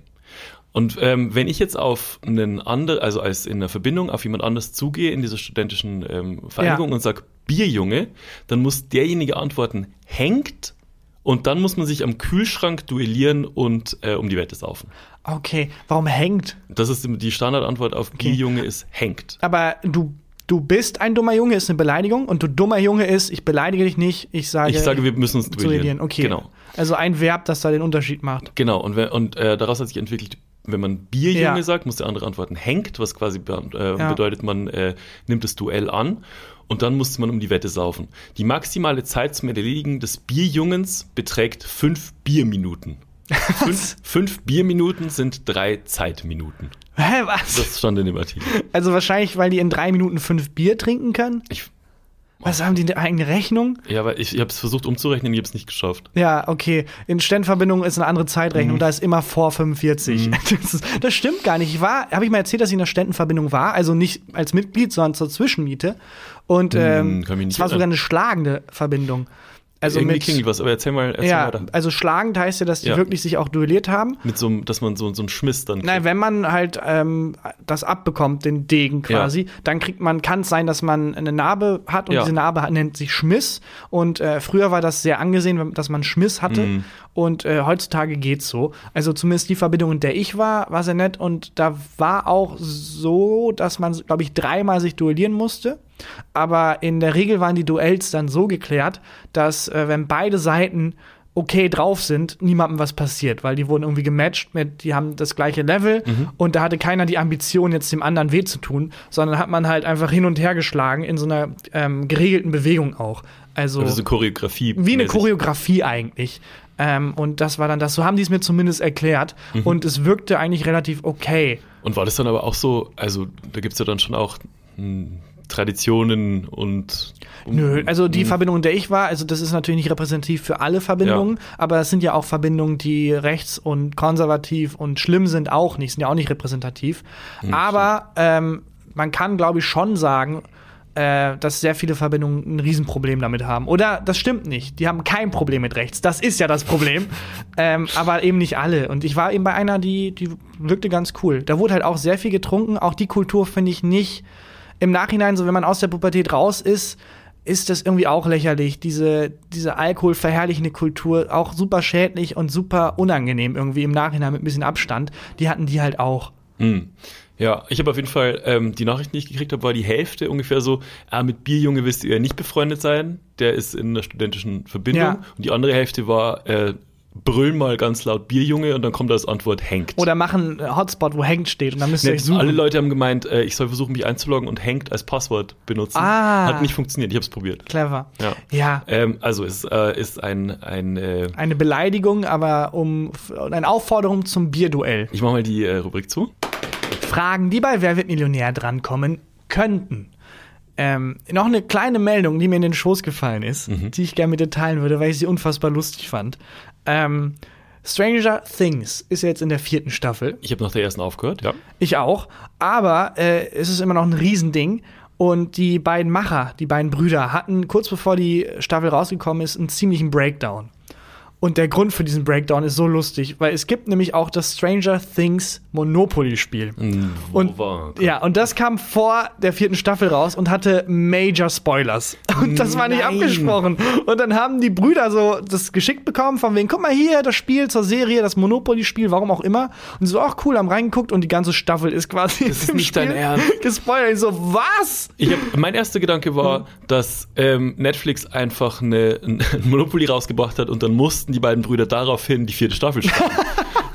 Speaker 3: Und ähm, wenn ich jetzt auf einen anderen, also als in einer Verbindung auf jemand anders zugehe in dieser studentischen ähm, Vereinigung
Speaker 2: Ja.
Speaker 3: und sag Bierjunge, dann muss derjenige antworten, hängt und dann muss man sich am Kühlschrank duellieren und äh, um die Wette saufen.
Speaker 2: Okay, warum hängt?
Speaker 3: Das ist die Standardantwort auf Bierjunge ist hängt.
Speaker 2: Aber du, du bist ein dummer Junge, ist eine Beleidigung und du dummer Junge ist, ich beleidige dich nicht, ich sage.
Speaker 3: Ich sage, wir müssen uns duellieren.
Speaker 2: duellieren. Okay.
Speaker 3: Genau.
Speaker 2: Also ein Verb, das da den Unterschied macht.
Speaker 3: Genau, und, und äh, daraus hat sich entwickelt wenn man Bierjunge
Speaker 2: Ja.
Speaker 3: sagt, muss der andere antworten hängt, was quasi äh,
Speaker 2: Ja.
Speaker 3: bedeutet, man äh, nimmt das Duell an und dann musste man um die Wette saufen. Die maximale Zeit zum Erledigen des Bierjungens beträgt fünf Bierminuten. Fünf, fünf Bierminuten sind drei Zeitminuten.
Speaker 2: Hä, was?
Speaker 3: Das stand in dem Artikel.
Speaker 2: Also wahrscheinlich, weil die in drei Minuten fünf Bier trinken können?
Speaker 3: Ich,
Speaker 2: Was haben die eine eigene Rechnung?
Speaker 3: ja, aber ich, ich habe es versucht umzurechnen, ich habe es nicht geschafft.
Speaker 2: Ja, okay. In Sternverbindungen ist eine andere Zeitrechnung,
Speaker 3: Mhm.
Speaker 2: da ist immer vor 45. Das, ist, das stimmt gar nicht. Ich war, habe ich mal erzählt, dass ich in der Ständenverbindung war, also nicht als Mitglied, sondern zur Zwischenmiete. Und ähm,
Speaker 3: mich nicht
Speaker 2: es war sogar eine schlagende Verbindung. Also
Speaker 3: Irgendwie
Speaker 2: mit,
Speaker 3: klingelt was, aber erzähl mal, erzähl
Speaker 2: ja,
Speaker 3: weiter.
Speaker 2: also schlagend heißt ja, dass die
Speaker 3: Ja.
Speaker 2: wirklich sich auch duelliert haben.
Speaker 3: Mit so einem, dass man so, so einen Schmiss dann
Speaker 2: Nein,
Speaker 3: kriegt.
Speaker 2: wenn man halt ähm, das abbekommt, den Degen quasi, dann kriegt man, kann es sein, dass man eine Narbe hat und
Speaker 3: Ja.
Speaker 2: diese Narbe hat- nennt sich Schmiss. Und äh, früher war das sehr angesehen, dass man Schmiss hatte.
Speaker 3: Mhm.
Speaker 2: Und äh, heutzutage geht's so. Also zumindest die Verbindung, in der ich war, war sehr nett. Und da war auch so, dass man, glaube ich, dreimal sich duellieren musste. Aber in der Regel waren die Duells dann so geklärt, dass äh, wenn beide Seiten okay drauf sind, niemandem was passiert, weil die wurden irgendwie gematcht mit, die haben das gleiche Level und da hatte keiner die Ambition, jetzt dem anderen weh zu tun, sondern hat man halt einfach hin und her geschlagen in so einer ähm, geregelten Bewegung auch. Also
Speaker 3: Oder so Choreografie.
Speaker 2: wie eine. Choreografie eigentlich. Ähm, und das war dann das, so haben die es mir zumindest erklärt und es wirkte eigentlich relativ okay.
Speaker 3: Und war das dann aber auch so, also da gibt's ja dann schon auch Traditionen und.
Speaker 2: Nö, also die
Speaker 3: Mhm.
Speaker 2: Verbindung, in der ich war, also das ist natürlich nicht repräsentativ für alle Verbindungen, aber es sind ja auch Verbindungen, die rechts und konservativ und schlimm sind auch nicht, sind ja auch nicht repräsentativ. aber ähm, man kann, glaube ich, schon sagen, äh, dass sehr viele Verbindungen ein Riesenproblem damit haben. Oder das stimmt nicht. Die haben kein Problem mit rechts. Das ist ja das Problem. ähm, aber eben nicht alle. Und ich war eben bei einer, die, die wirkte ganz cool. Da wurde halt auch sehr viel getrunken. Auch die Kultur finde ich nicht im Nachhinein, so wenn man aus der Pubertät raus ist, ist das irgendwie auch lächerlich. Diese, diese alkoholverherrlichende Kultur, auch super schädlich und super unangenehm irgendwie im Nachhinein mit ein bisschen Abstand. Die hatten die halt auch.
Speaker 3: Hm. Ja, ich habe auf jeden Fall ähm, die Nachricht, die ich gekriegt habe, war die Hälfte ungefähr so, ah, mit Bierjunge willst du eher nicht befreundet sein, der ist in einer studentischen Verbindung.
Speaker 2: Ja.
Speaker 3: Und die andere Hälfte war, äh, brüll mal ganz laut Bierjunge und dann kommt als Antwort hängt.
Speaker 2: Oder machen einen Hotspot, wo hängt steht und dann müsst ihr
Speaker 3: Nee,
Speaker 2: euch suchen.
Speaker 3: alle Leute haben gemeint, äh, ich soll versuchen, mich einzuloggen und hängt als Passwort benutzen.
Speaker 2: Ah.
Speaker 3: Hat nicht funktioniert, ich habe es probiert.
Speaker 2: Clever.
Speaker 3: Ja.
Speaker 2: Ja.
Speaker 3: Ähm, also es äh, ist ein, ein äh,
Speaker 2: Eine Beleidigung, aber um eine Aufforderung zum Bierduell.
Speaker 3: ich mache mal die äh, Rubrik zu.
Speaker 2: Fragen, die bei Wer wird Millionär drankommen könnten. Ähm, noch eine kleine Meldung, die mir in den Schoß gefallen ist, die ich gerne mit dir teilen würde, weil ich sie unfassbar lustig fand. Ähm, Stranger Things ist jetzt in der vierten Staffel.
Speaker 3: Ich habe nach der ersten aufgehört, ja.
Speaker 2: Ich auch. Aber äh, es ist immer noch ein Riesending. Und die beiden Macher, die beiden Brüder, hatten kurz bevor die Staffel rausgekommen ist, einen ziemlichen Breakdown. Und der Grund für diesen Breakdown ist so lustig, weil es gibt nämlich auch das Stranger Things Monopoly-Spiel.
Speaker 3: Wo
Speaker 2: Und, ja, und das kam vor der vierten Staffel raus und hatte Major Spoilers. Und das war nicht
Speaker 3: Nein.
Speaker 2: abgesprochen. Und dann haben die Brüder so das geschickt bekommen, von wegen, guck mal hier, das Spiel zur Serie, das Monopoly-Spiel, warum auch immer. Und so, ach cool, haben reingeguckt und die ganze Staffel ist quasi
Speaker 3: Das ist nicht dein
Speaker 2: Spiel
Speaker 3: Ernst.
Speaker 2: gespoilert. Ich so, was?
Speaker 3: Ich hab, mein erster Gedanke war, dass ähm, Netflix einfach eine, ein Monopoly rausgebracht hat und dann mussten die beiden Brüder daraufhin die vierte Staffel starten.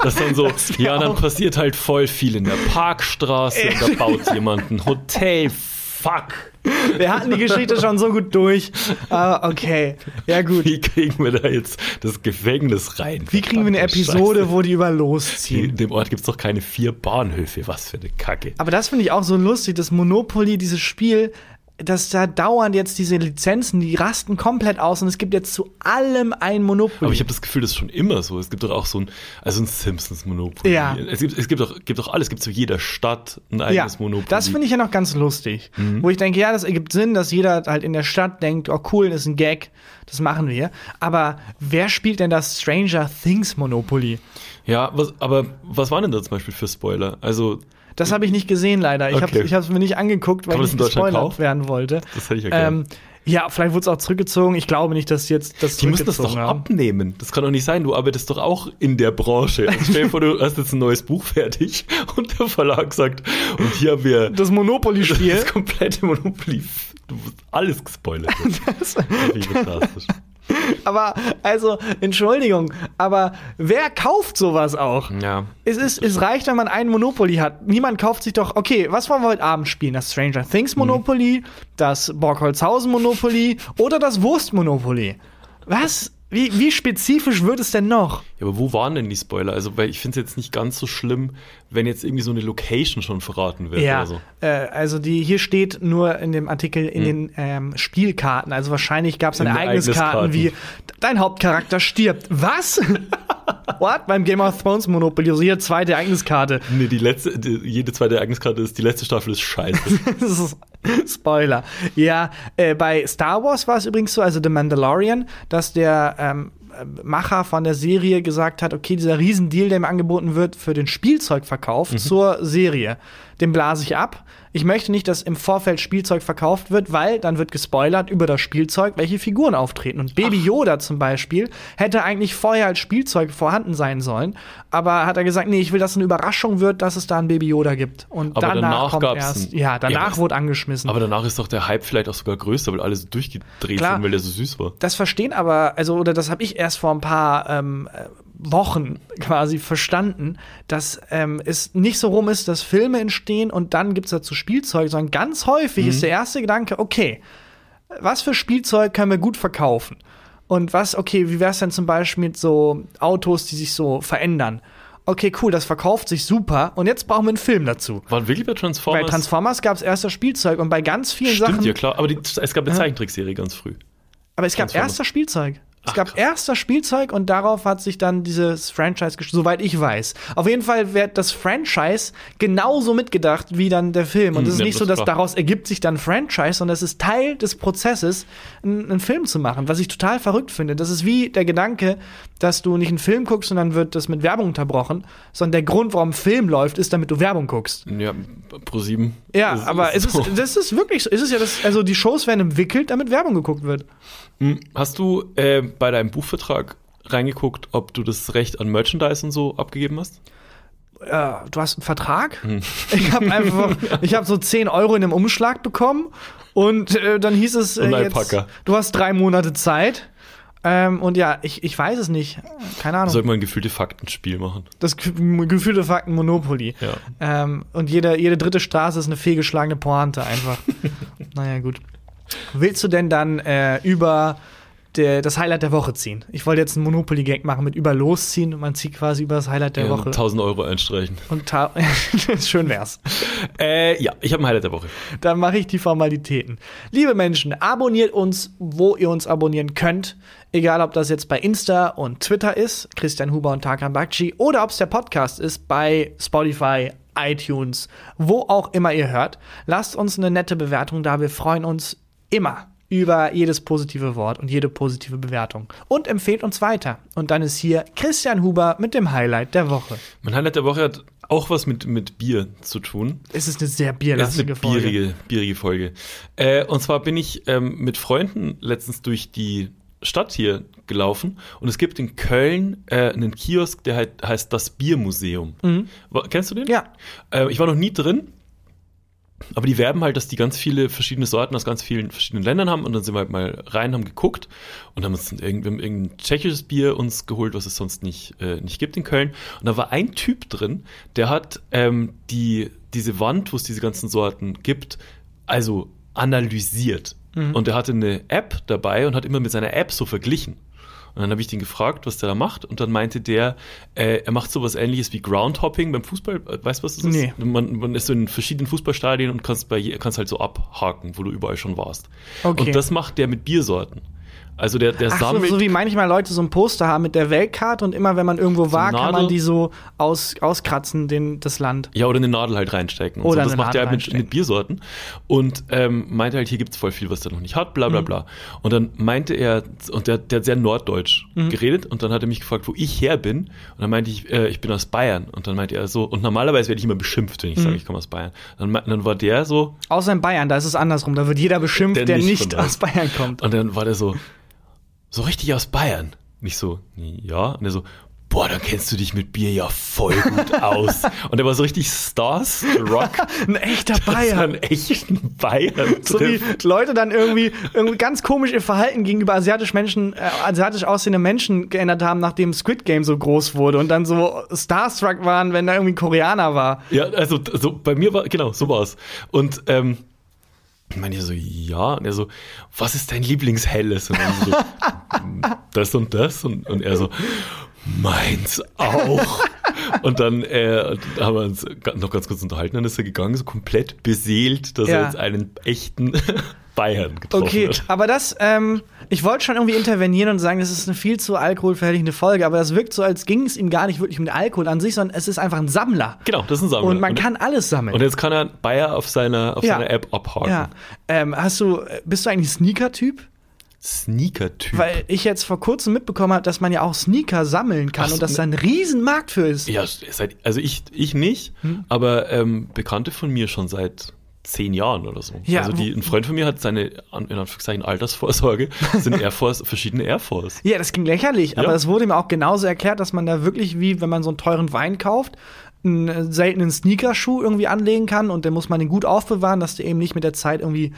Speaker 3: Das dann so,
Speaker 2: wär
Speaker 3: ja, dann passiert halt voll viel in der Parkstraße, da baut jemand ein Hotel, fuck.
Speaker 2: Wir hatten die Geschichte schon so gut durch. Aber okay, ja gut.
Speaker 3: Wie kriegen wir da jetzt das Gefängnis rein?
Speaker 2: Wie kriegen wir eine Episode,
Speaker 3: Scheiße.
Speaker 2: wo die über
Speaker 3: In
Speaker 2: losziehen?
Speaker 3: dem Ort gibt's doch keine vier Bahnhöfe, was für eine Kacke.
Speaker 2: Aber das finde ich auch so lustig, das Monopoly, dieses Spiel, dass da dauernd jetzt diese Lizenzen, die rasten komplett aus und es gibt jetzt zu allem ein Monopoly.
Speaker 3: Aber ich habe das Gefühl, das ist schon immer so. Es gibt doch auch so ein, also ein Simpsons Monopoly.
Speaker 2: Ja.
Speaker 3: Es gibt, es gibt doch, gibt doch alles. Es gibt zu jeder Stadt ein
Speaker 2: ja,
Speaker 3: eigenes Monopoly.
Speaker 2: das finde ich ja noch ganz lustig.
Speaker 3: Mhm.
Speaker 2: Wo ich denke, ja, das ergibt Sinn, dass jeder halt in der Stadt denkt, oh cool, das ist ein Gag, das machen wir. Aber wer spielt denn das Stranger Things Monopoly?
Speaker 3: Ja, was, aber was waren denn da zum Beispiel für Spoiler? Also,
Speaker 2: Das habe ich nicht gesehen, leider. Ich
Speaker 3: Okay.
Speaker 2: habe es mir nicht angeguckt, weil
Speaker 3: Kann
Speaker 2: ich
Speaker 3: das
Speaker 2: nicht gespoilert werden wollte.
Speaker 3: das hätte ich ja.
Speaker 2: Ähm, ja, vielleicht wurde es auch zurückgezogen. Ich glaube nicht, dass jetzt das
Speaker 3: die müssen das doch
Speaker 2: haben.
Speaker 3: abnehmen. Das kann doch nicht sein. Du arbeitest doch auch in der Branche. Also stell dir vor, du hast jetzt ein neues Buch fertig und der Verlag sagt, und hier haben wir
Speaker 2: Das Monopoly-Spiel.
Speaker 3: das komplette Monopoly. Du wirst alles gespoilert. Das finde ich fantastisch.
Speaker 2: aber, also, Entschuldigung, aber wer kauft sowas auch?
Speaker 3: Ja.
Speaker 2: Es, ist, es reicht, wenn man einen Monopoly hat. Niemand kauft sich doch, okay, was wollen wir heute Abend spielen? Das Stranger Things Monopoly, das Borgholzhausen Monopoly oder das Wurst Monopoly? Was? Wie, wie spezifisch wird es denn noch?
Speaker 3: Ja, aber wo waren denn die Spoiler? Also, weil ich finde es jetzt nicht ganz so schlimm, wenn jetzt irgendwie so eine Location schon verraten wird
Speaker 2: Ja,
Speaker 3: oder so.
Speaker 2: äh, also die hier steht nur in dem Artikel in den ähm, Spielkarten. Also wahrscheinlich gab es dann Ereigniskarten wie dein Hauptcharakter stirbt. Was? What? Beim Game of Thrones monopolisiert zweite Ereigniskarte.
Speaker 3: Nee, die letzte, die, jede zweite Ereigniskarte ist, die letzte Staffel ist scheiße.
Speaker 2: Ist Spoiler. Ja, äh, bei Star Wars war es übrigens so, also The Mandalorian, dass der ähm, äh, Macher von der Serie gesagt hat, okay, dieser Riesendeal, der ihm angeboten wird für den Spielzeugverkauf zur Serie, den blase ich ab. Ich möchte nicht, dass im Vorfeld Spielzeug verkauft wird, weil dann wird gespoilert über das Spielzeug, welche Figuren auftreten. Und Baby Yoda zum Beispiel hätte eigentlich vorher als Spielzeug vorhanden sein sollen, aber hat er gesagt, nee, ich will, dass es eine Überraschung wird, dass es da ein Baby Yoda gibt. Und
Speaker 3: Aber
Speaker 2: danach,
Speaker 3: danach
Speaker 2: kommt erst, ja, danach
Speaker 3: Ja,
Speaker 2: wurde angeschmissen.
Speaker 3: aber danach ist doch der Hype vielleicht auch sogar größer, weil alle so durchgedreht
Speaker 2: Klar.
Speaker 3: sind, weil der so süß war.
Speaker 2: das verstehen aber, also, oder das habe ich erst vor ein paar ähm, äh, Wochen quasi verstanden, dass ähm, es nicht so rum ist, dass Filme entstehen und dann gibt's dazu Spielzeug, sondern ganz häufig ist der erste Gedanke, okay, was für Spielzeug können wir gut verkaufen? Und was, okay, wie wär's denn zum Beispiel mit so Autos, die sich so verändern? Okay, cool, das verkauft sich super und jetzt brauchen wir einen Film dazu.
Speaker 3: Waren wirklich bei Transformers?
Speaker 2: Bei Transformers gab's erst das Spielzeug und bei ganz vielen
Speaker 3: Stimmt,
Speaker 2: Sachen.
Speaker 3: ja klar. Aber die, es gab eine Zeichentrickserie ganz früh.
Speaker 2: Aber es gab erst das Spielzeug. Es gab erst das Spielzeug und darauf hat sich dann dieses Franchise, soweit ich weiß. Auf jeden Fall wird das Franchise genauso mitgedacht wie dann der Film. Und
Speaker 3: Hm,
Speaker 2: es ist
Speaker 3: ja,
Speaker 2: nicht
Speaker 3: das
Speaker 2: so,
Speaker 3: ist
Speaker 2: dass
Speaker 3: klar.
Speaker 2: daraus ergibt sich dann Franchise, sondern es ist Teil des Prozesses, einen, einen Film zu machen, was ich total verrückt finde. Das ist wie der Gedanke, dass du nicht einen Film guckst und dann wird das mit Werbung unterbrochen, sondern der Grund, warum Film läuft, ist, damit du Werbung guckst.
Speaker 3: Ja, pro sieben.
Speaker 2: Ja, aber es ist,
Speaker 3: so.
Speaker 2: das ist wirklich so. Es ist ja das, also die Shows werden entwickelt, damit Werbung geguckt wird.
Speaker 3: Hm, Hast du äh, bei deinem Buchvertrag reingeguckt, ob du das Recht an Merchandise und so abgegeben hast?
Speaker 2: äh, du hast einen Vertrag.
Speaker 3: Hm.
Speaker 2: Ich habe einfach, ich habe so 10 Euro in einem Umschlag bekommen und äh, dann hieß es, äh, jetzt, du hast drei Monate Zeit. Ähm, und ja, ich, ich weiß es nicht. Keine Ahnung.
Speaker 3: Sollte man ein gefühlte Faktenspiel machen.
Speaker 2: das Ge- gefühlte Fakten Monopoly.
Speaker 3: Ja.
Speaker 2: Ähm, und jede, jede dritte Straße ist eine fehlgeschlagene Pointe einfach. naja, gut. Willst du denn dann äh, über der, das Highlight der Woche ziehen? Ich wollte jetzt einen Monopoly-Gag machen mit über losziehen und man zieht quasi über das Highlight der
Speaker 3: ja,
Speaker 2: Woche.
Speaker 3: 1000 Euro einstreichen.
Speaker 2: Und schön wär's.
Speaker 3: Äh, ja, ich habe ein Highlight der Woche.
Speaker 2: Dann mache ich die Formalitäten. Liebe Menschen, abonniert uns, wo ihr uns abonnieren könnt. Egal, ob das jetzt bei Insta und Twitter ist, Christian Huber und Tarkan Bakci, oder ob es der Podcast ist bei Spotify, iTunes, wo auch immer ihr hört. Lasst uns eine nette Bewertung da. Wir freuen uns immer über jedes positive Wort und jede positive Bewertung. Und empfehlt uns weiter. Und dann ist hier Christian Huber mit dem Highlight der Woche.
Speaker 3: Mein Highlight der Woche hat auch was mit, mit Bier zu tun.
Speaker 2: Es ist eine sehr bierlastige
Speaker 3: eine
Speaker 2: Folge.
Speaker 3: bierige, bierige Folge. Äh, und zwar bin ich ähm, mit Freunden letztens durch die Stadt hier gelaufen und es gibt in Köln äh, einen Kiosk, der halt, heißt das Biermuseum. Wa- Kennst du den?
Speaker 2: Mhm. Ja.
Speaker 3: Äh, ich war noch nie drin. Aber die werben halt, dass die ganz viele verschiedene Sorten aus ganz vielen verschiedenen Ländern haben und dann sind wir halt mal rein, haben geguckt und haben uns dann irgend, wir haben irgendein tschechisches Bier uns geholt, was es sonst nicht, äh, nicht gibt in Köln. Und da war ein Typ drin, der hat ähm, die, diese Wand, wo es diese ganzen Sorten gibt, also analysiert. Und er hatte eine App dabei und hat immer mit seiner App so verglichen. Und dann habe ich den gefragt, was der da macht. Und dann meinte der, äh, er macht sowas ähnliches wie Groundhopping beim Fußball. Äh, Weißt du, was das ist?
Speaker 2: Nee.
Speaker 3: Man, man ist so in verschiedenen Fußballstadien und kannst, bei, kannst halt so abhaken, wo du überall schon warst.
Speaker 2: Okay.
Speaker 3: Und das macht der mit Biersorten. Also der, der
Speaker 2: Ach so,
Speaker 3: sammelt.
Speaker 2: so wie manchmal Leute so ein Poster haben mit der Weltkarte und immer wenn man irgendwo war, kann
Speaker 3: Nadel.
Speaker 2: man die so aus, auskratzen, den, das Land.
Speaker 3: Ja, oder eine Nadel halt reinstecken. Und
Speaker 2: Oder
Speaker 3: so. Das macht er
Speaker 2: Nadel
Speaker 3: halt mit, mit Biersorten. Und ähm, meinte halt, hier gibt's voll viel, was der noch nicht hat, bla bla
Speaker 2: Mhm.
Speaker 3: bla. Und dann meinte er, und der, der hat sehr norddeutsch
Speaker 2: Mhm.
Speaker 3: geredet, und dann hat er mich gefragt, wo ich her bin. Und dann meinte ich, äh, ich bin aus Bayern. Und dann meinte er so, und normalerweise werde ich immer beschimpft, wenn ich
Speaker 2: Mhm.
Speaker 3: sage, ich komme aus Bayern. Dann, dann war der so,
Speaker 2: Außer in Bayern, da ist es andersrum. Da wird jeder beschimpft, der,
Speaker 3: Der nicht
Speaker 2: nicht aus Bayern kommt.
Speaker 3: und dann war der so, so richtig aus Bayern. Nicht so, ja. Und er so, boah, dann kennst du dich mit Bier ja voll gut aus. Und er war so richtig Starstruck.
Speaker 2: Ein echter
Speaker 3: dass er
Speaker 2: Bayer.
Speaker 3: einen echten Bayern
Speaker 2: So wie. Leute dann irgendwie, irgendwie ganz komisch ihr Verhalten gegenüber asiatisch Menschen, äh, asiatisch aussehende Menschen geändert haben, nachdem Squid Game so groß wurde und dann so starstruck waren, wenn da irgendwie ein Koreaner war.
Speaker 3: Ja, also so bei mir war, genau, so war's. Und ähm, ich meine so, ja, und er so, was ist dein Lieblingshelles? Und dann so, das und das. Und, und er so, meins auch. und dann äh, haben wir uns noch ganz kurz unterhalten, dann ist er gegangen, so komplett beseelt, dass
Speaker 2: Ja.
Speaker 3: er jetzt einen echten Bayern getroffen
Speaker 2: Okay,
Speaker 3: hat.
Speaker 2: aber das, ähm, ich wollte schon irgendwie intervenieren und sagen, das ist eine viel zu alkoholverherrlichende Folge, aber das wirkt so, als ging es ihm gar nicht wirklich um den Alkohol an sich, sondern es ist einfach ein Sammler.
Speaker 3: Genau, das ist ein Sammler.
Speaker 2: Und man kann alles sammeln.
Speaker 3: und jetzt kann er Bayer auf seiner, auf
Speaker 2: Ja.
Speaker 3: seiner App abhaken.
Speaker 2: ja. Ähm, hast du, bist du eigentlich Sneaker-Typ?
Speaker 3: Sneaker-Typ.
Speaker 2: Weil ich jetzt vor kurzem mitbekommen habe, dass man ja auch Sneaker sammeln kann
Speaker 3: Ach
Speaker 2: und dass da ein Riesen-Markt für ist.
Speaker 3: Ja, also ich, ich nicht,
Speaker 2: Hm?
Speaker 3: aber ähm, Bekannte von mir schon seit zehn Jahren oder so.
Speaker 2: Ja,
Speaker 3: also die, ein Freund von mir hat seine, in Anführungszeichen, Altersvorsorge, sind Air Force, verschiedene Air Force.
Speaker 2: Ja, das ging lächerlich, aber
Speaker 3: Ja.
Speaker 2: es wurde mir auch genauso erklärt, dass man da wirklich, wie wenn man so einen teuren Wein kauft, einen äh, seltenen Sneakerschuh irgendwie anlegen kann und dann muss man den gut aufbewahren, dass der eben nicht mit der Zeit irgendwie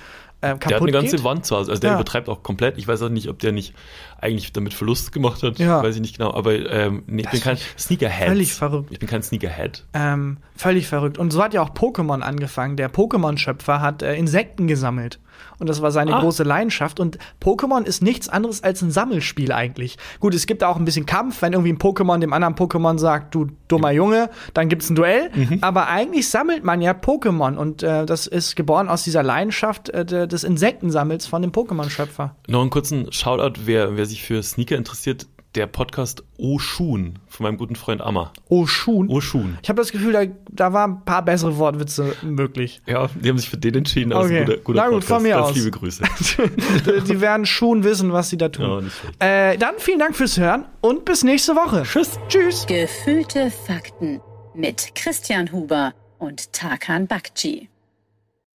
Speaker 2: äh, kaputt
Speaker 3: Der hat eine ganze
Speaker 2: geht.
Speaker 3: Wand zu Hause. Also der
Speaker 2: Ja.
Speaker 3: übertreibt auch komplett. Ich weiß auch nicht, ob der nicht eigentlich damit Verlust gemacht hat.
Speaker 2: Ja.
Speaker 3: Weiß ich nicht genau. Aber ähm, nee, ich bin kein Sneakerhead.
Speaker 2: völlig verrückt.
Speaker 3: Ich bin kein Sneakerhead.
Speaker 2: Ähm, völlig verrückt. Und so hat ja auch Pokémon angefangen. Der Pokémon-Schöpfer hat äh, Insekten gesammelt. Und das war seine
Speaker 3: Ah.
Speaker 2: große Leidenschaft. Und Pokémon ist nichts anderes als ein Sammelspiel eigentlich. Gut, es gibt da auch ein bisschen Kampf, wenn irgendwie ein Pokémon dem anderen Pokémon sagt, du dummer Junge, dann gibt's ein Duell.
Speaker 3: Mhm.
Speaker 2: Aber eigentlich sammelt man ja Pokémon. Und äh, das ist geboren aus dieser Leidenschaft äh, de- des Insektensammels von dem Pokémon-Schöpfer.
Speaker 3: Noch einen kurzen Shoutout, wer, wer sich für Sneaker interessiert. Der Podcast O Schuhen von meinem guten Freund Amma.
Speaker 2: Oh, Schuhen.
Speaker 3: O Schuhen.
Speaker 2: Ich habe das Gefühl, da, da waren ein paar bessere Wortwitze möglich.
Speaker 3: Ja, die haben sich für den entschieden. aber ist
Speaker 2: Okay.
Speaker 3: guter, guter
Speaker 2: Na gut, von mir
Speaker 3: Ganz
Speaker 2: aus.
Speaker 3: liebe Grüße.
Speaker 2: die werden Schuhen wissen, was sie da tun.
Speaker 3: Ja.
Speaker 2: Äh, dann vielen Dank fürs Hören und bis nächste Woche. Tschüss. Tschüss.
Speaker 1: Gefühlte Fakten mit Christian Huber und Tarkan Bakci.